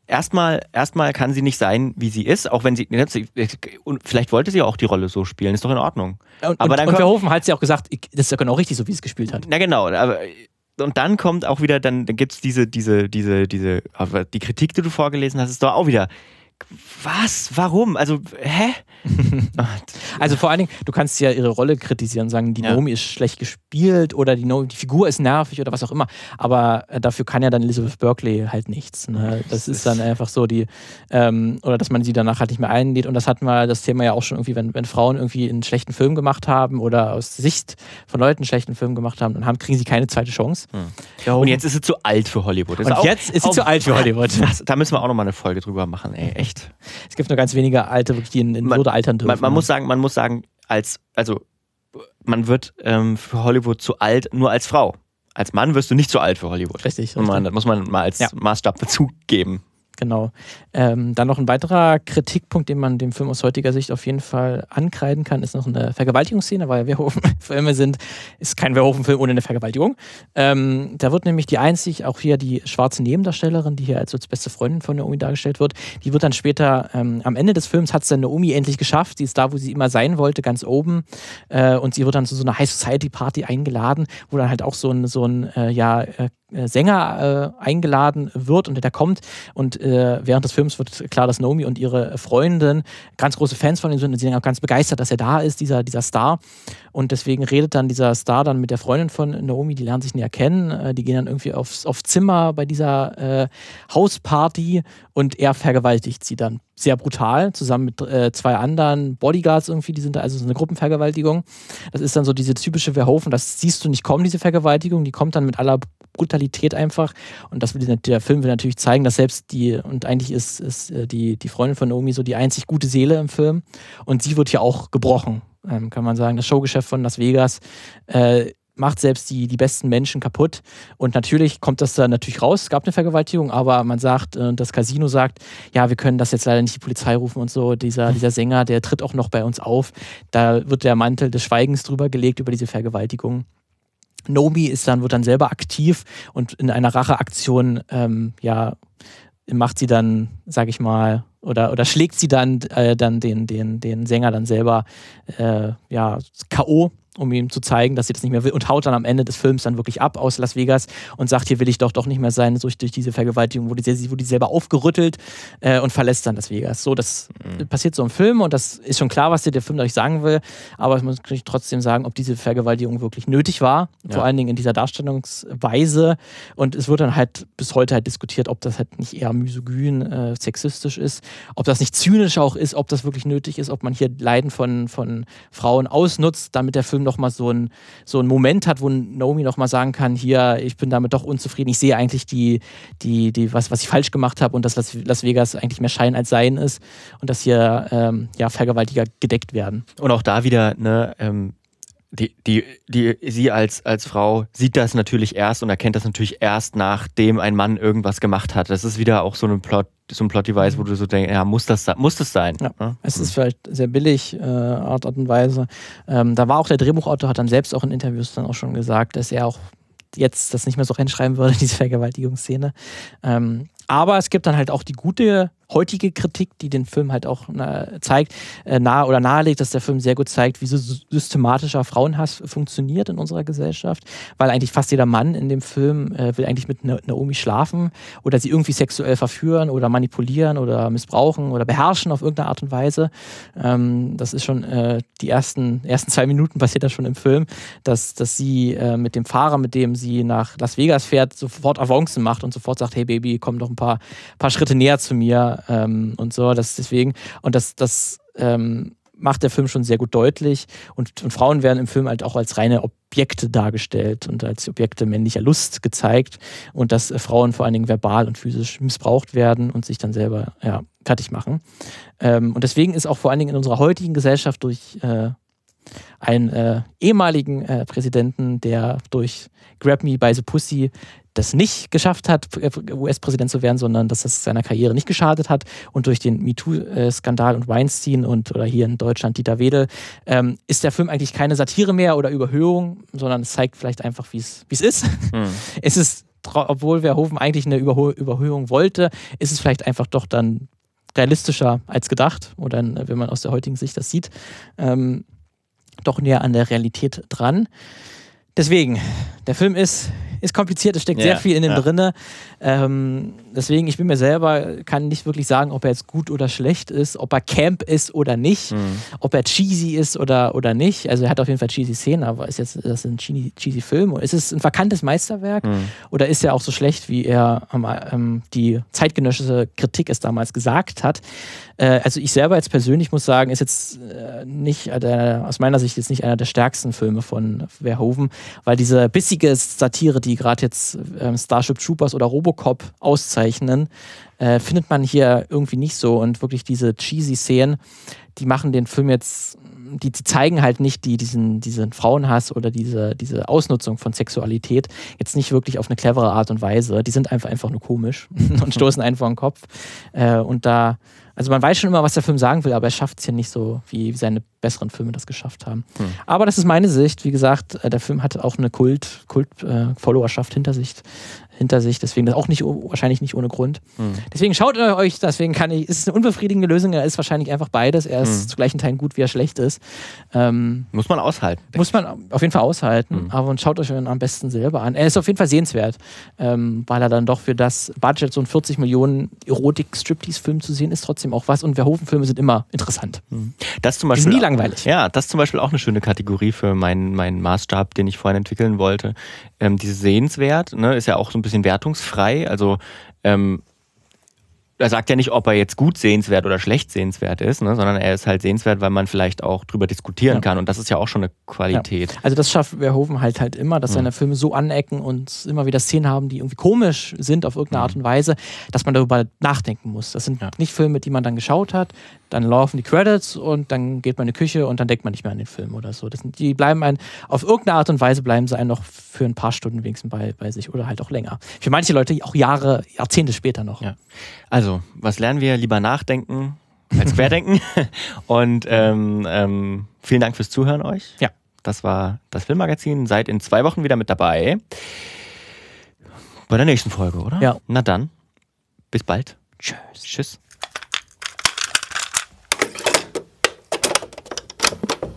erstmal, erstmal kann sie nicht sein, wie sie ist, auch wenn sie, und vielleicht wollte sie auch die Rolle so spielen, ist doch in Ordnung. Und, aber und, dann und Verhoeven hat sie auch gesagt, das ist ja genau richtig, so wie sie es gespielt hat. Na genau, aber und dann kommt auch wieder, dann, dann gibt es diese, diese, diese, diese, die Kritik, die du vorgelesen hast, ist doch auch wieder, was? Warum? Also, hä? also vor allen Dingen, du kannst ja ihre Rolle kritisieren, sagen, die ja. Naomi ist schlecht gespielt oder die, Naomi, die Figur ist nervig oder was auch immer. Aber äh, dafür kann ja dann Elizabeth Berkeley halt nichts. Ne? Das ist dann einfach so die, ähm, oder dass man sie danach halt nicht mehr einlädt. Und das hatten wir das Thema ja auch schon irgendwie, wenn, wenn Frauen irgendwie einen schlechten Film gemacht haben oder aus Sicht von Leuten einen schlechten Film gemacht haben, dann haben, kriegen sie keine zweite Chance. Hm. Und jetzt ist sie zu alt für Hollywood. Das und jetzt ist sie zu alt für Hollywood. Das, da müssen wir auch nochmal eine Folge drüber machen, ey, echt echt. Es gibt nur ganz wenige Alte, die in, in man, Würde altern dürfen. Man, man muss sagen, man muss sagen, als, also man wird ähm, für Hollywood zu alt, nur als Frau. Als Mann wirst du nicht zu alt für Hollywood. Richtig. richtig. Man, das muss man mal als ja. Maßstab dazugeben. Genau. Ähm, dann noch ein weiterer Kritikpunkt, den man dem Film aus heutiger Sicht auf jeden Fall ankreiden kann, ist noch eine Vergewaltigungsszene, weil Verhoeven-Filme sind, ist kein Verhoeven-Film ohne eine Vergewaltigung. Ähm, da wird nämlich die einzig, auch hier die schwarze Nebendarstellerin, die hier als, als beste Freundin von Naomi dargestellt wird, die wird dann später, ähm, am Ende des Films hat es dann Naomi endlich geschafft. Sie ist da, wo sie immer sein wollte, ganz oben. Äh, und sie wird dann zu so einer High Society Party eingeladen, wo dann halt auch so ein, so ein äh, ja, äh, Sänger äh, eingeladen wird und der kommt. Und äh, während des Films wird klar, dass Naomi und ihre Freundin ganz große Fans von ihm sind und sie sind auch ganz begeistert, dass er da ist, dieser, dieser Star. Und deswegen redet dann dieser Star dann mit der Freundin von Naomi, die lernen sich näher kennen, äh, die gehen dann irgendwie aufs, aufs Zimmer bei dieser äh, Hausparty und er vergewaltigt sie dann sehr brutal, zusammen mit äh, zwei anderen Bodyguards irgendwie, die sind da, also so eine Gruppenvergewaltigung. Das ist dann so diese typische Verhofen, das siehst du nicht kommen, diese Vergewaltigung, die kommt dann mit aller Brutalität einfach. Und das will der Film will natürlich zeigen, dass selbst die, und eigentlich ist, ist äh, die, die Freundin von Naomi so die einzig gute Seele im Film. Und sie wird hier auch gebrochen, ähm, kann man sagen. Das Showgeschäft von Las Vegas äh, macht selbst die, die besten Menschen kaputt. Und natürlich kommt das da natürlich raus. Es gab eine Vergewaltigung, aber man sagt, äh, das Casino sagt, ja, wir können das jetzt leider nicht die Polizei rufen und so. Dieser, dieser Sänger, der tritt auch noch bei uns auf. Da wird der Mantel des Schweigens drüber gelegt über diese Vergewaltigung. Nomi ist dann, wird dann selber aktiv und in einer Racheaktion, ähm, ja, macht sie dann, sag ich mal, oder, oder schlägt sie dann, äh, dann den, den, den Sänger dann selber äh, ja, K.O um ihm zu zeigen, dass sie das nicht mehr will und haut dann am Ende des Films dann wirklich ab aus Las Vegas und sagt, hier will ich doch doch nicht mehr sein, durch, durch diese Vergewaltigung wurde die, wurde die selber aufgerüttelt äh, und verlässt dann Las Vegas. So, das mhm. passiert so im Film und das ist schon klar, was dir der Film dadurch sagen will, aber ich muss natürlich trotzdem sagen, ob diese Vergewaltigung wirklich nötig war, ja. vor allen Dingen in dieser Darstellungsweise und es wird dann halt bis heute halt diskutiert, ob das halt nicht eher misogyn, äh, sexistisch ist, ob das nicht zynisch auch ist, ob das wirklich nötig ist, ob man hier Leiden von, von Frauen ausnutzt, damit der Film nochmal so ein, so Moment hat, wo Naomi nochmal sagen kann, hier, ich bin damit doch unzufrieden, ich sehe eigentlich die, die, die, was, was ich falsch gemacht habe und dass Las, Las Vegas eigentlich mehr Schein als Sein ist und dass hier ähm, ja, Vergewaltiger gedeckt werden. Und auch da wieder, ne, ähm, die, die, die, sie als, als Frau sieht das natürlich erst und erkennt das natürlich erst, nachdem ein Mann irgendwas gemacht hat. Das ist wieder auch so ein Plot, so ein Plot-Device, wo du so denkst, ja, muss das, muss das sein? Ja, ja? es ist vielleicht sehr billig, äh, Art, Art und Weise. Ähm, da war auch der Drehbuchautor, hat dann selbst auch in Interviews dann auch schon gesagt, dass er auch jetzt das nicht mehr so reinschreiben würde, diese Vergewaltigungsszene. Ähm, aber es gibt dann halt auch die gute heutige Kritik, die den Film halt auch na, zeigt, äh, nahe oder nahelegt, dass der Film sehr gut zeigt, wie so systematischer Frauenhass funktioniert in unserer Gesellschaft, weil eigentlich fast jeder Mann in dem Film äh, will eigentlich mit Naomi schlafen oder sie irgendwie sexuell verführen oder manipulieren oder missbrauchen oder beherrschen auf irgendeine Art und Weise. Ähm, das ist schon äh, die ersten, ersten zwei Minuten passiert das schon im Film, dass, dass sie äh, mit dem Fahrer, mit dem sie nach Las Vegas fährt, sofort Avancen macht und sofort sagt, hey Baby, komm doch ein paar, paar Schritte näher zu mir ähm, und so. Das deswegen, und das, das ähm, macht der Film schon sehr gut deutlich. Und, und, Frauen werden im Film halt auch als reine Objekte dargestellt und als Objekte männlicher Lust gezeigt. Und dass äh, Frauen vor allen Dingen verbal und physisch missbraucht werden und sich dann selber ja, fertig machen. Ähm, und deswegen ist auch vor allen Dingen in unserer heutigen Gesellschaft durch äh, einen äh, ehemaligen äh, Präsidenten, der durch Grab Me by the Pussy das nicht geschafft hat, US-Präsident zu werden, sondern dass das seiner Karriere nicht geschadet hat. Und durch den MeToo-Skandal und Weinstein und oder hier in Deutschland Dieter Wedel ähm, ist der Film eigentlich keine Satire mehr oder Überhöhung, sondern es zeigt vielleicht einfach, wie es ist. Hm. Es ist, obwohl Verhoeven eigentlich eine Überhö Überhöhung wollte, ist es vielleicht einfach doch dann realistischer als gedacht oder wenn man aus der heutigen Sicht das sieht, ähm, doch näher an der Realität dran. Deswegen, der Film ist ist kompliziert, es steckt ja, sehr viel in dem ja. drinne. Ähm, deswegen, ich bin mir selber, kann nicht wirklich sagen, ob er jetzt gut oder schlecht ist, ob er Camp ist oder nicht, mhm. ob er cheesy ist oder, oder nicht. Also er hat auf jeden Fall cheesy Szenen, aber ist jetzt das ist ein cheesy, cheesy Film? Ist es ein verkanntes Meisterwerk mhm. oder ist er auch so schlecht, wie er ähm, die zeitgenössische Kritik es damals gesagt hat? Äh, also ich selber jetzt persönlich muss sagen, ist jetzt äh, nicht, äh, aus meiner Sicht jetzt nicht einer der stärksten Filme von Verhoeven, weil diese bissige Satire, die gerade jetzt ähm, Starship Troopers oder Robocop auszeichnen, äh, findet man hier irgendwie nicht so. Und wirklich diese cheesy Szenen, die machen den Film jetzt die, die, zeigen halt nicht die, diesen, diesen Frauenhass oder diese, diese Ausnutzung von Sexualität jetzt nicht wirklich auf eine clevere Art und Weise. Die sind einfach, einfach nur komisch und stoßen vor den Kopf. Äh, und da also man weiß schon immer, was der Film sagen will, aber er schafft es hier nicht so, wie seine besseren Filme das geschafft haben. Hm. Aber das ist meine Sicht. Wie gesagt, äh, der Film hat auch eine Kult, Kult-Followerschaft äh, hinter sich hinter sich. Deswegen auch nicht wahrscheinlich nicht ohne Grund. Mhm. Deswegen schaut euch, deswegen kann ich, ist es eine unbefriedigende Lösung, er ist wahrscheinlich einfach beides. Er ist mhm. zu gleichen Teilen gut, wie er schlecht ist. Ähm, muss man aushalten. Muss man auf jeden Fall aushalten, mhm. aber und schaut euch am besten selber an. Er ist auf jeden Fall sehenswert, ähm, weil er dann doch für das Budget so ein 40 Millionen Erotik-Striptease-Film zu sehen ist, trotzdem auch was. Und Verhoeven-Filme sind immer interessant. Mhm. Das zum Beispiel. nie langweilig. Ja, das ist zum Beispiel auch eine schöne Kategorie für meinen, meinen Maßstab, den ich vorhin entwickeln wollte. Ähm, dieses Sehenswert ne, ist ja auch so ein bisschen wertungsfrei. Also ähm, er sagt ja nicht, ob er jetzt gut sehenswert oder schlecht sehenswert ist, ne, sondern er ist halt sehenswert, weil man vielleicht auch drüber diskutieren ja. kann. Und das ist ja auch schon eine Qualität. Ja. Also das schafft Verhoeven halt halt immer, dass mhm. seine Filme so anecken und immer wieder Szenen haben, die irgendwie komisch sind auf irgendeine mhm. Art und Weise, dass man darüber nachdenken muss. Das sind ja. nicht Filme, die man dann geschaut hat, dann laufen die Credits und dann geht man in die Küche und dann denkt man nicht mehr an den Film oder so. Das die bleiben ein, auf irgendeine Art und Weise bleiben sie einen noch für ein paar Stunden wenigstens bei, bei sich oder halt auch länger. Für manche Leute auch Jahre, Jahrzehnte später noch. Ja. Also, was lernen wir? Lieber nachdenken als querdenken. und ähm, ähm, vielen Dank fürs Zuhören euch. Ja. Das war das Filmmagazin. Seid in zwei Wochen wieder mit dabei. Bei der nächsten Folge, oder? Ja. Na dann. Bis bald. Tschüss. Tschüss.